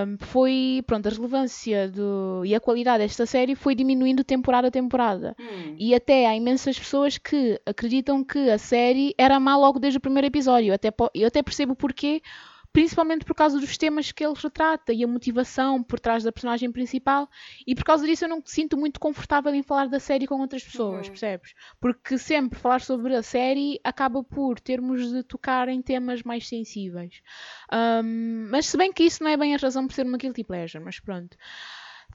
hum, foi, pronto, a relevância do, e a qualidade desta série foi diminuindo temporada a temporada. Hum. E até há imensas pessoas que acreditam que a série era má logo desde o primeiro episódio. Eu até, eu até percebo porquê, principalmente por causa dos temas que ele retrata e a motivação por trás da personagem principal, e por causa disso eu não me sinto muito confortável em falar da série com outras pessoas, uhum. percebes? Porque sempre falar sobre a série acaba por termos de tocar em temas mais sensíveis. Um, mas se bem que isso não é bem a razão por ser uma guilty pleasure, mas pronto.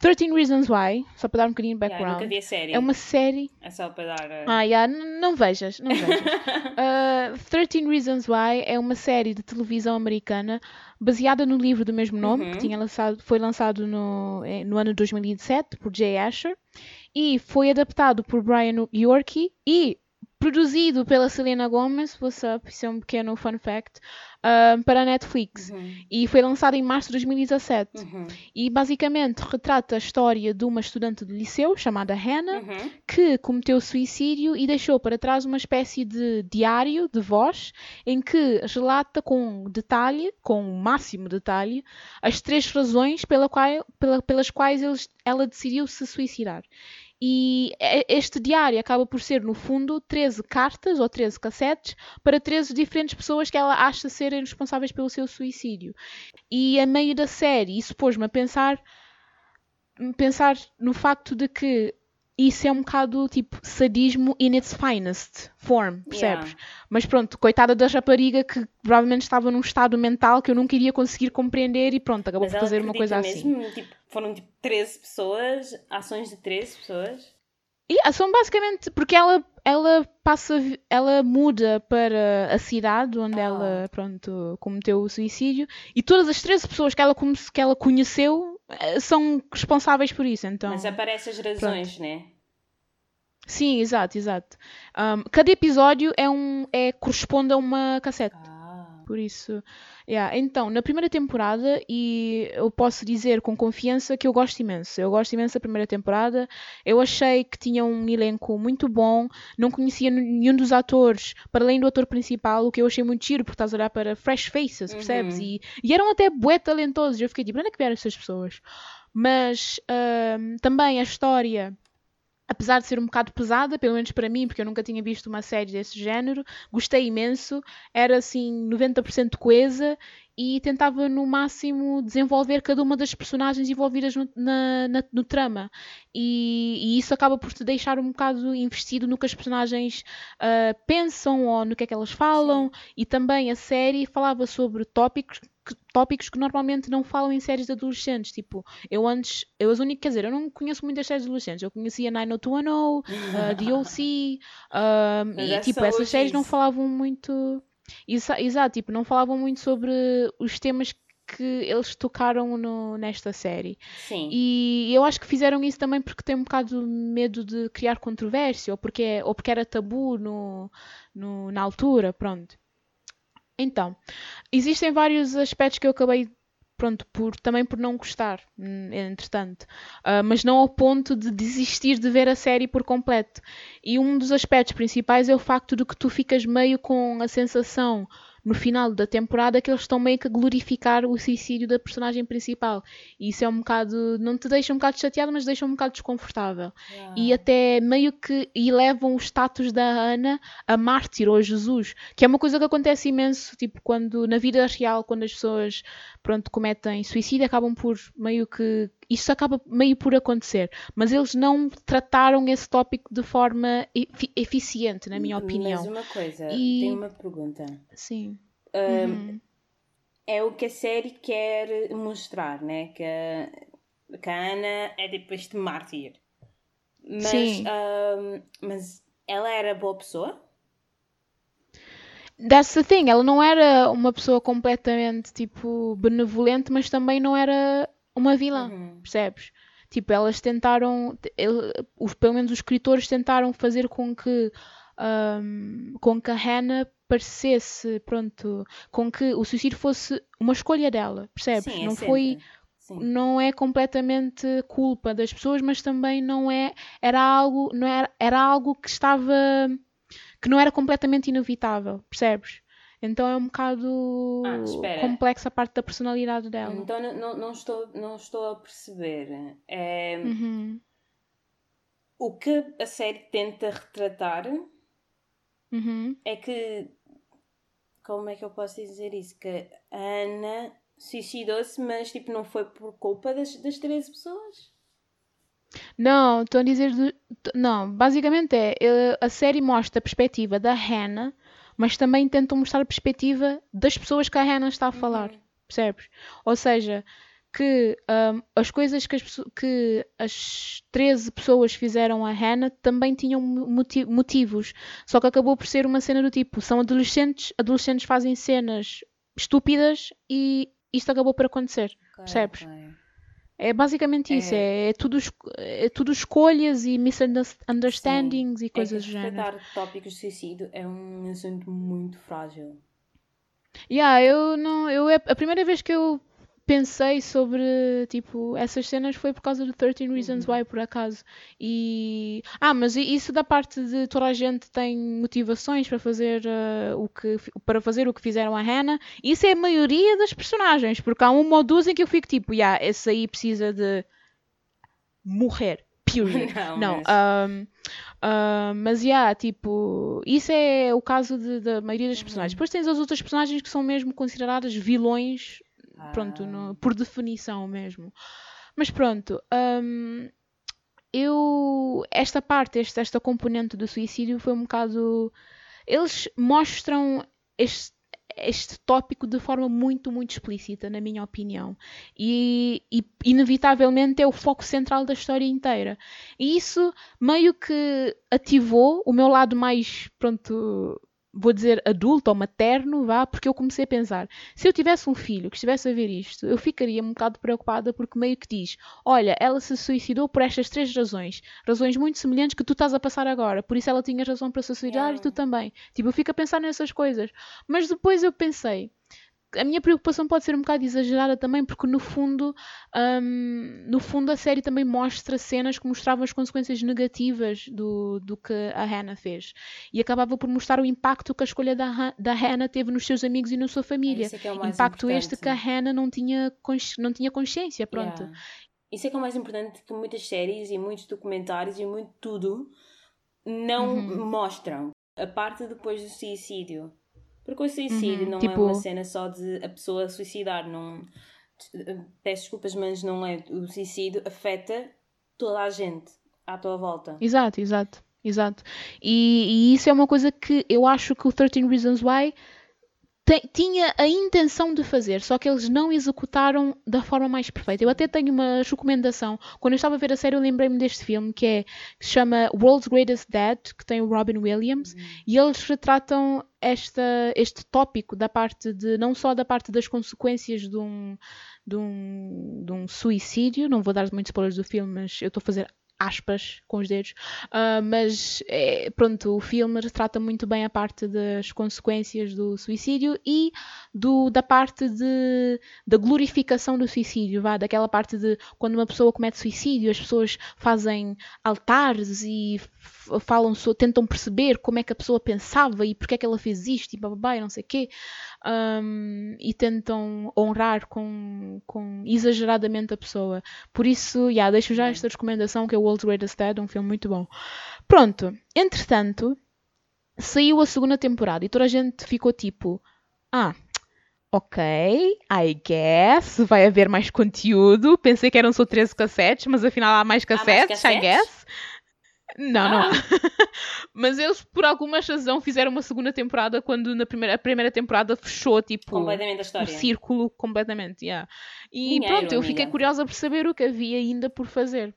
13 Reasons Why, só para dar um bocadinho de background. Yeah, série. É uma série. É só para dar. Uh... Ah, yeah, não vejas, não vejas. uh, 13 Reasons Why é uma série de televisão americana baseada no livro do mesmo nome, uhum. que tinha lançado, foi lançado no, eh, no ano 2007 por Jay Asher e foi adaptado por Brian Yorkie e produzido pela Selena Gomez, what's up, isso é um pequeno fun fact, uh, para a Netflix. Uhum. E foi lançado em março de 2017. Uhum. E basicamente retrata a história de uma estudante de liceu chamada Hannah, uhum. que cometeu suicídio e deixou para trás uma espécie de diário de voz em que relata com detalhe, com o máximo detalhe, as três razões pela qual, pela, pelas quais eles, ela decidiu se suicidar. E este diário acaba por ser, no fundo, 13 cartas ou 13 cassetes para 13 diferentes pessoas que ela acha serem responsáveis pelo seu suicídio. E a meio da série, isso pôs-me a pensar, pensar no facto de que isso é um bocado tipo sadismo in its finest form, percebes? Yeah. Mas pronto, coitada da rapariga que provavelmente estava num estado mental que eu nunca iria conseguir compreender e pronto, acabou Mas por fazer uma coisa mesmo, assim. Tipo, foram tipo 13 pessoas, ações de 13 pessoas. E são basicamente porque ela, ela passa, ela muda para a cidade onde ah. ela pronto, cometeu o suicídio e todas as 13 pessoas que ela, que ela conheceu são responsáveis por isso. Então, Mas aparecem as razões, pronto. né? Sim, exato, exato. Um, cada episódio é um, é, corresponde a uma cassete. Por isso. Yeah. Então, na primeira temporada, e eu posso dizer com confiança que eu gosto imenso. Eu gosto imenso da primeira temporada. Eu achei que tinha um elenco muito bom. Não conhecia nenhum dos atores, para além do ator principal, o que eu achei muito giro, porque estás a olhar para fresh faces, percebes? Uhum. E, e, eram até bué talentosos. Eu fiquei tipo, onde é que vieram essas pessoas? Mas um, também a história apesar de ser um bocado pesada, pelo menos para mim, porque eu nunca tinha visto uma série desse género, gostei imenso, era assim 90% coesa e tentava no máximo desenvolver cada uma das personagens envolvidas no, na, na, no trama. E, e, isso acaba por te deixar um bocado investido no que as personagens uh, pensam ou no que é que elas falam. Sim. E também a série falava sobre tópicos que, tópicos que normalmente não falam em séries de adolescentes. Tipo, eu antes, eu as únicas, quer dizer, eu não conheço muitas séries de adolescentes. Eu conhecia 90210, uh, DOC, uh, e tipo, essas séries não falavam muito. Exato, tipo, não falavam muito sobre os temas que eles tocaram no, nesta série. Sim. E eu acho que fizeram isso também porque têm um bocado medo de criar controvérsia ou porque, é, ou porque era tabu no, no, na altura, pronto. Então, existem vários aspectos que eu acabei pronto, por, também por não gostar, hum, entretanto, uh, mas não ao ponto de desistir de ver a série por completo. E um dos aspectos principais é o facto de que tu ficas meio com a sensação no final da temporada que eles estão meio que a glorificar o suicídio da personagem principal. E isso é um bocado. não te deixa um bocado chateado, mas deixa um bocado desconfortável. Yeah. E até meio que elevam o status da Ana a mártir ou a Jesus, que é uma coisa que acontece imenso, tipo, quando na vida real, quando as pessoas pronto, cometem suicídio, acabam por meio que isso acaba meio por acontecer, mas eles não trataram esse tópico de forma eficiente, na minha opinião. Mas uma coisa, e... tenho uma pergunta. Sim. Um, uhum. É o que a série quer mostrar, né? Que a, que a Ana é depois de mártir. Mas, Sim. Um, mas ela era boa pessoa? That's the thing, ela não era uma pessoa completamente tipo benevolente, mas também não era uma vilã, uhum. Percebes? Tipo, elas tentaram, ele, os, pelo menos os escritores tentaram fazer com que, um, com que a Hannah parecesse, pronto, com que o suicídio fosse uma escolha dela, percebes? Sim, é não foi, Sim. não é completamente culpa das pessoas, mas também não é, era algo, não era, era algo que estava, que não era completamente inevitável, percebes? Então é um bocado ah, complexa a parte da personalidade dela. Então não, não, estou, não estou a perceber. É... Uhum. O que a série tenta retratar uhum. é que. como é que eu posso dizer isso? Que a Ana suicidou-se, mas tipo, não foi por culpa das, das 13 pessoas? Não, estou a dizer. De, não, basicamente é. A série mostra a perspectiva da Hannah, mas também tentam mostrar a perspectiva das pessoas que a Hannah está a falar. Uhum. Percebes? Ou seja, que um, as coisas que as, que as 13 pessoas fizeram a Hannah também tinham motivos. Só que acabou por ser uma cena do tipo: são adolescentes, adolescentes fazem cenas estúpidas e isto acabou por acontecer. Okay, percebes? Okay. É basicamente isso, é, é, tudo, é tudo escolhas e misunderstandings Sim. e coisas é do género. Tratar tópicos de suicídio é um assunto muito frágil. Yeah, eu não, eu é a primeira vez que eu pensei sobre, tipo, essas cenas foi por causa do 13 Reasons uhum. Why, por acaso. E... Ah, mas isso da parte de toda a gente tem motivações para fazer, uh, o, que, para fazer o que fizeram a Hannah. Isso é a maioria das personagens, porque há uma ou duas em que eu fico tipo, yeah, esse aí precisa de morrer. Period. Não, não mas... Um, uh, mas yeah, tipo, isso é o caso da maioria das personagens. Uhum. Depois tens as outras personagens que são mesmo consideradas vilões Pronto, no, por definição mesmo. Mas pronto, hum, eu. Esta parte, esta, esta componente do suicídio foi um bocado. Eles mostram este, este tópico de forma muito, muito explícita, na minha opinião. E, e, inevitavelmente é o foco central da história inteira. E isso meio que ativou o meu lado mais, pronto, vou dizer adulto ou materno, vá, porque eu comecei a pensar, se eu tivesse um filho que estivesse a ver isto, eu ficaria um bocado preocupada porque meio que diz, olha, ela se suicidou por estas três razões, razões muito semelhantes que tu estás a passar agora, por isso ela tinha razão para se suicidar yeah. e tu também. Tipo, eu fico a pensar nessas coisas. Mas depois eu pensei, a minha preocupação pode ser um bocado exagerada também, porque no fundo, um, no fundo a série também mostra cenas que mostravam as consequências negativas do, do que a Hannah fez. E acabava por mostrar o impacto que a escolha da, da Hannah teve nos seus amigos e na sua família. É, é impacto importante. este que a Hannah não tinha, não tinha consciência, pronto. Yeah. Isso é que é o mais importante que muitas séries e muitos documentários e muito tudo não uhum. mostram. A parte depois do suicídio porque o suicídio uhum, não tipo... é uma cena só de a pessoa suicidar. Não... Peço desculpas, mas não é. O suicídio afeta toda a gente à tua volta. Exato, exato, exato. E, e isso é uma coisa que eu acho que o 13 Reasons Why tinha a intenção de fazer, só que eles não executaram da forma mais perfeita. Eu até tenho uma recomendação. Quando eu estava a ver a série, eu lembrei-me deste filme que é que se chama World's Greatest Dad, que tem o Robin Williams, uhum. e eles retratam esta, este tópico da parte de não só da parte das consequências de um, de um, de um suicídio, não vou dar muitos spoilers do filme, mas eu estou a fazer aspas com os dedos, uh, mas é, pronto, o filme retrata muito bem a parte das consequências do suicídio e do, da parte de, da glorificação do suicídio, vá, daquela parte de quando uma pessoa comete suicídio, as pessoas fazem altares e falam, tentam perceber como é que a pessoa pensava e porque é que ela fez isto e bababá e não sei o quê um, e tentam honrar com, com exageradamente a pessoa. Por isso, yeah, deixo já esta recomendação que é o World's Greatest Dad, um filme muito bom. Pronto, entretanto, saiu a segunda temporada e toda a gente ficou tipo: Ah, ok, I guess, vai haver mais conteúdo. Pensei que eram só 13 cassetes, mas afinal há mais cassetes, há mais cassetes? I guess. Não, ah. não. Mas eles, por alguma razão, fizeram uma segunda temporada quando na primeira, a primeira temporada fechou, tipo, completamente a história. o círculo completamente. Yeah. E Dinheiro, pronto, eu fiquei curiosa por saber o que havia ainda por fazer.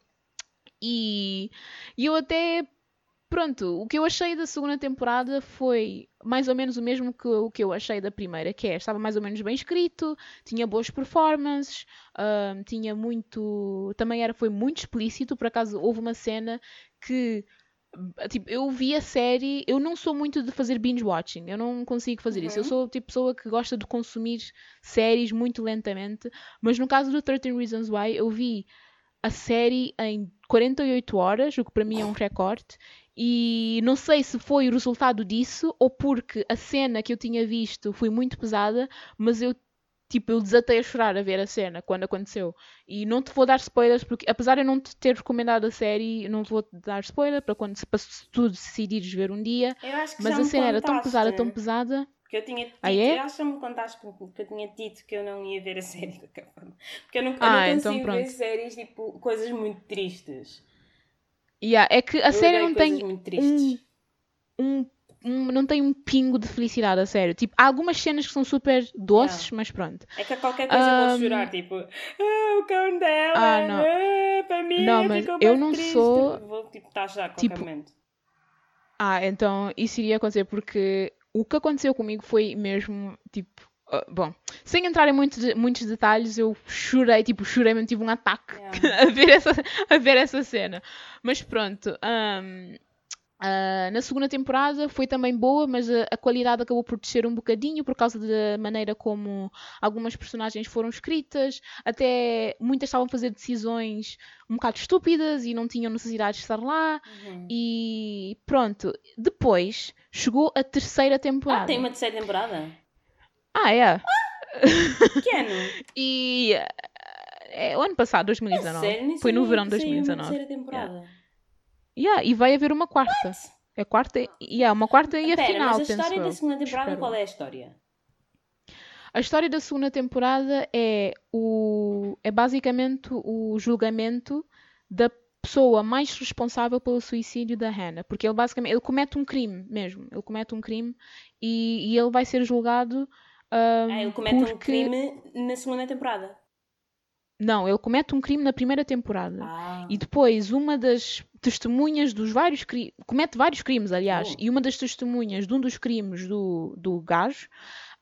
E, e eu até pronto, o que eu achei da segunda temporada foi mais ou menos o mesmo que o que eu achei da primeira, que é, estava mais ou menos bem escrito, tinha boas performances, uh, tinha muito, também era, foi muito explícito, por acaso houve uma cena que Tipo, eu vi a série, eu não sou muito de fazer binge watching, eu não consigo fazer uhum. isso. Eu uhum. sou tipo pessoa que gosta de consumir séries muito lentamente, mas no caso do 13 Reasons Why, eu vi a série em 48 horas, o que para mim é um recorde, e não sei se foi o resultado disso ou porque a cena que eu tinha visto foi muito pesada, mas eu tipo, eu desatei a chorar a ver a cena quando aconteceu. E não te vou dar spoilers, porque apesar de eu não te ter recomendado a série, não vou te dar spoiler para quando se, para tu decidires ver um dia. mas a cena era tão pesada, tão pesada. Porque eu tinha dito, Ah, é? eu acho que me contaste que eu tinha dito que eu não ia ver a série de qualquer forma. Porque eu não, eu Ah, não então consigo ver séries tipo coisas muito tristes. Yeah, é que a Eu série não tem tristes. um, um- não tem um pingo de felicidade, a sério. Tipo, há algumas cenas que são super doces, mas pronto. É que a qualquer coisa eu Ahm, vou chorar, tipo, ah, o cão dela, Ah, não. ah, para mim Não, mas ficou eu não triste. sou- Vou tipo, estar já a qualquer Tipo, momento. Ah, então isso iria acontecer porque o que aconteceu comigo foi mesmo, tipo, ah, bom, sem entrar em muitos, de- muitos detalhes, eu chorei, tipo, chorei mesmo, tive um ataque Yeah. a, ver essa, a ver essa cena. Mas pronto, ahm, ah, na segunda temporada foi também boa, mas a, a qualidade acabou por descer um bocadinho por causa da maneira como algumas personagens foram escritas, até muitas estavam a fazer decisões um bocado estúpidas e não tinham necessidade de estar lá. Uhum. E pronto, depois chegou a terceira temporada. Ah, tem uma terceira temporada? Ah, é. Que ano? E eh, é o ano passado, 2019. Sério? Nem Foi no verão de saiu uma 2019. terceira temporada. Yeah, e vai haver uma quarta. É quarta e yeah, uma quarta e a Pera, final, mas a história da segunda temporada, Espero. qual é a história? A história da segunda temporada é o é basicamente o julgamento da pessoa mais responsável pelo suicídio da Hannah, porque ele basicamente ele comete um crime mesmo, ele comete um crime e, e ele vai ser julgado Ah, ele comete um porque crime na segunda temporada. Não, ele comete um crime na primeira temporada. Ah, E depois, uma das testemunhas dos vários crimes, comete vários crimes, aliás, Oh. e uma das testemunhas de um dos crimes do, do gajo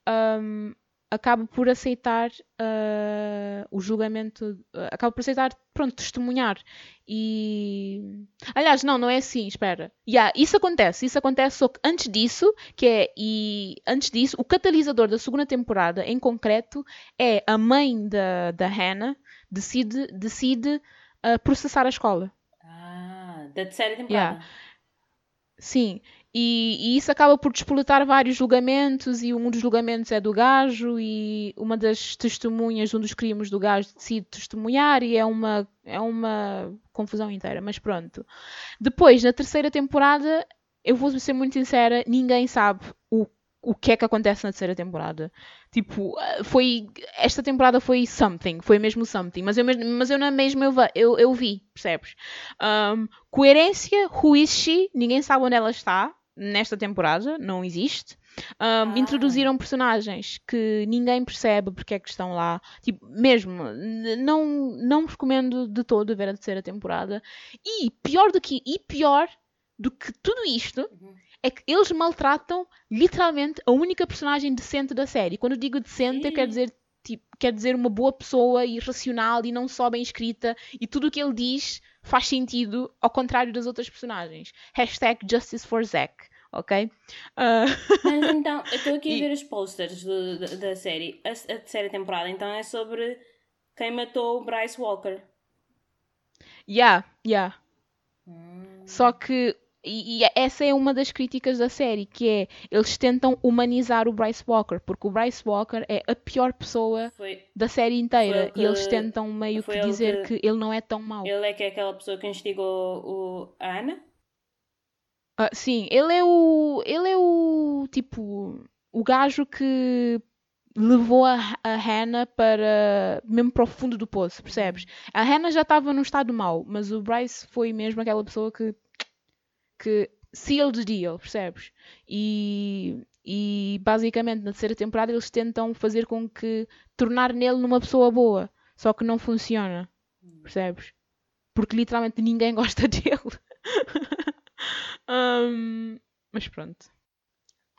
ahm, acaba por aceitar ah, o julgamento, ah, acaba por aceitar, pronto, testemunhar. E. Aliás, não, não é assim, espera. Yeah, isso acontece, isso acontece, só que antes disso, que é, e antes disso, o catalisador da segunda temporada, em concreto, é a mãe da, da Hannah decide, decide ah, processar a escola. ah, da terceira temporada. Sim, e, e isso acaba por despoletar vários julgamentos, e um dos julgamentos é do gajo, e uma das testemunhas de um dos crimes do gajo decide testemunhar, e é uma, é uma confusão inteira, mas pronto. Depois, na terceira temporada, eu vou ser muito sincera, ninguém sabe o, o que é que acontece na terceira temporada. Tipo, ah, foi. Esta temporada foi something, foi mesmo something, mas eu, mas eu na mesma eu, eu, eu vi, percebes? Um, coerência, who is she? Ninguém sabe onde ela está nesta temporada, não existe. Um, Ah. Introduziram personagens que ninguém percebe porque é que estão lá. Tipo, mesmo, não, não recomendo de todo ver a terceira temporada. E pior do que, e pior do que tudo isto Uhum. é que eles maltratam literalmente a única personagem decente da série. Quando eu digo decente, eu Sim. quero dizer tipo, quer dizer uma boa pessoa e racional e não só bem escrita e tudo o que ele diz faz sentido ao contrário das outras personagens. Hashtag Justice for Zack, ok? Ah, Mas então, eu estou aqui a E- ver os posters do- da, da série. A, a terceira temporada, então, é sobre quem matou o Bryce Walker. yeah, yeah. Hum. Só que e, e essa é uma das críticas da série, que é eles tentam humanizar o Bryce Walker, porque o Bryce Walker é a pior pessoa Foi, da série inteira Foi e ele eles que- tentam meio que dizer que- que... ele não é tão mau. ele é que é aquela pessoa que instigou o, a Ana? Ah, sim, ele é o ele é o tipo o gajo que levou a, a Hannah para mesmo para o fundo do poço, percebes? A Hannah já estava num estado mau, mas o Bryce foi mesmo aquela pessoa que que sealed the deal, percebes? E e basicamente na terceira temporada eles tentam fazer com que tornar nele numa pessoa boa, só que não funciona, percebes? Porque literalmente ninguém gosta dele. Hum, mas pronto.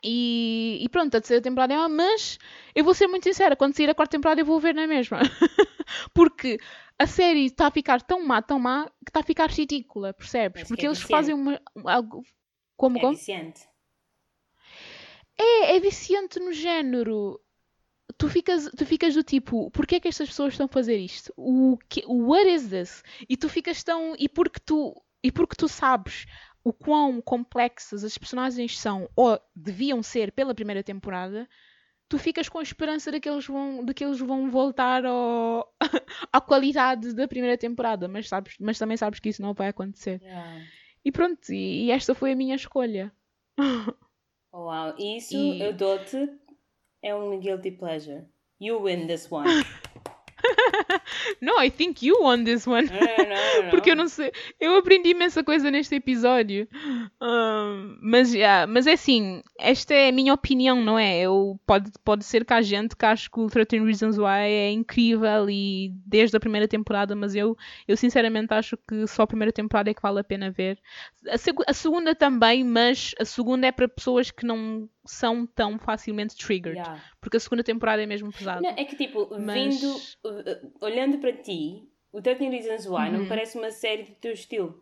E, e pronto, a terceira temporada é uma, mas eu vou ser muito sincera, quando sair a quarta temporada eu vou ver na mesma. Porque a série está a ficar tão má, tão má, que está a ficar ridícula, percebes? Porque é eles viciante. fazem uma, algo. Como, É como? viciante. É, é viciante no género. Tu ficas, tu ficas do tipo, porquê é que estas pessoas estão a fazer isto? O que, what is this? E tu ficas tão. E porque tu, e porque tu sabes o quão complexas as personagens são, ou deviam ser pela primeira temporada, tu ficas com a esperança de que eles vão, de que eles vão voltar ao, à qualidade da primeira temporada, mas, sabes, mas também sabes que isso não vai acontecer. Yeah. E pronto, e, e esta foi a minha escolha. Oh, Uau, isso E- eu dou-te é um guilty pleasure. You win this one. no, I think you won this one. Não, não, não. Porque eu não sei. Eu aprendi imensa coisa neste episódio. Um, mas, yeah, mas é assim, esta é a minha opinião, não é? Eu, pode, pode ser que há gente que acha que o 13 Reasons Why é incrível e desde a primeira temporada, mas eu, eu sinceramente acho que só a primeira temporada é que vale a pena ver. A, seg- a segunda também, mas a segunda é para pessoas que não são tão facilmente triggered. Yeah. Porque a segunda temporada é mesmo pesada. Não, é que tipo, Mas- vindo, uh, olhando para ti, o 13 Reasons Why não Uhum. me parece uma série do teu estilo.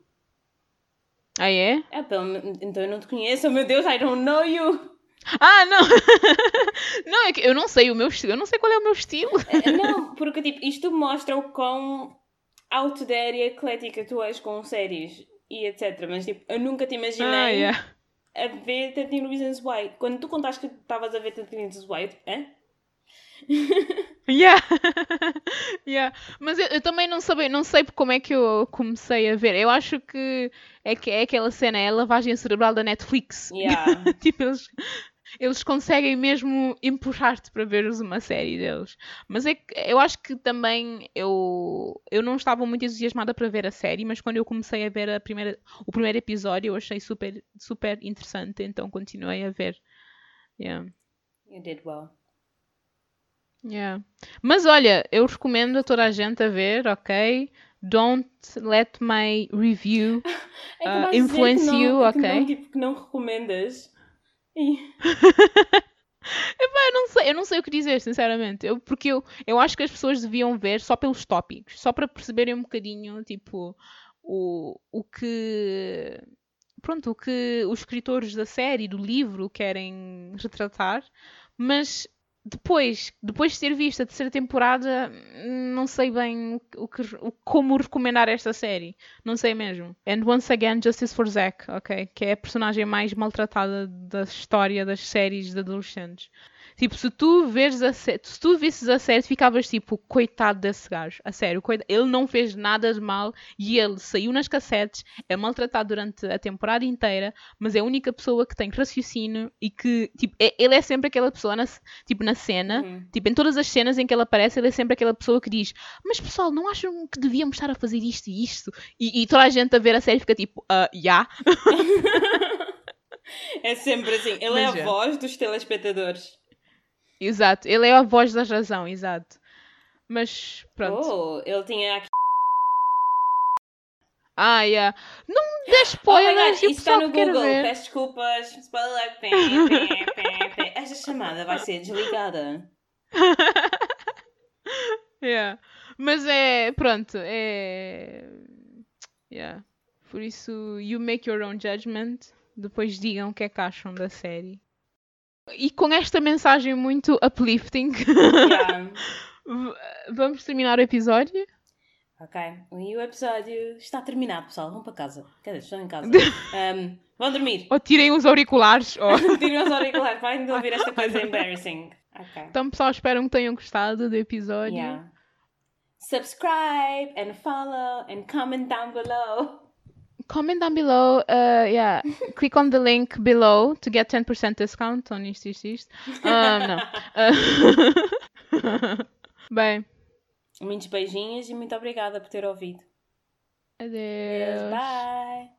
Ah, é? Ah, pelo então eu não te conheço, oh meu Deus, I don't know you. Ah, não! não, é que eu não sei o meu estilo. Eu não sei qual é o meu estilo. Eh, Não, porque tipo, isto mostra o quão out there e eclética tu és com séries e etc. Mas tipo, eu nunca te imaginei Ah, yeah. A ver 13 Reasons Why. Quando tu contaste que estavas a ver 13 Reasons Why, hã? Yeah. yeah. Mas eu, eu também não sei, não sei como é que eu comecei a ver. Eu acho que é, que é aquela cena, é a lavagem cerebral da Netflix. Yeah. tipo, eles, eles conseguem mesmo empurrar-te para veres uma série deles. Mas é que eu acho que também eu, eu não estava muito entusiasmada para ver a série, mas quando eu comecei a ver a primeira, o primeiro episódio eu achei super, super interessante, então continuei a ver. Yeah. You did well. Yeah. Mas olha, eu recomendo a toda a gente a ver, ok? Don't let my review. É que que influence não- you, que ok. Não, tipo, que não recomendas. Epá, eu não sei, eu não sei o que dizer, sinceramente. Eu, porque eu, eu acho que as pessoas deviam ver só pelos tópicos, só para perceberem um bocadinho, tipo, o, o que. Pronto, o que os escritores da série, do livro, querem retratar, mas depois, depois de ter visto a terceira temporada, não sei bem o que, o- como recomendar esta série. Não sei mesmo. And once again, Justice for Zack, ok? Que é a personagem mais maltratada da história das séries de adolescentes. Tipo, se tu veres a série, se tu visses a série, ficavas tipo, coitado desse gajo. A sério, ele não fez nada de mal e ele saiu nas cassetes, é maltratado durante a temporada inteira, mas é a única pessoa que tem raciocínio e que, tipo, é- ele é sempre aquela pessoa, na, tipo, na cena, Uhum. tipo, em todas as cenas em que ele aparece, ele é sempre aquela pessoa que diz: Mas pessoal, não acham que devíamos estar a fazer isto e isto? E, e toda a gente a ver a série fica tipo: Ah, já. É sempre assim. Ele é Mas a é. voz dos telespectadores. Exato, ele é a voz da razão, exato. Mas pronto. Oh, ele tinha aqui. Ah, yeah. Não me dê Oh spoilers God, e o isso está no que Google. Peço desculpas. Spoiler. Pé, pé, pé. Esta chamada vai ser desligada. Yeah. Mas é, pronto, é... Yeah. Por isso, you make your own judgment. Depois digam o que é que acham da série. E com esta mensagem muito uplifting, Yeah. vamos terminar o episódio. Ok. E o episódio está terminado, pessoal. Vão para casa. Quer dizer, estão em casa. Um, vão dormir. Ou tirem os auriculares. Ou... Tirem os auriculares. Parem de ouvir esta coisa embarrassing. Ok. Então, pessoal, espero que tenham gostado do episódio. Yeah. Subscribe and follow and comment down below. Comment down below. Uh, yeah, click on the link below to get 10% discount on isto, isto, isto. Um, não. Uh, Bem, Muitos beijinhos e muito obrigada por ter ouvido. adeus. Bye.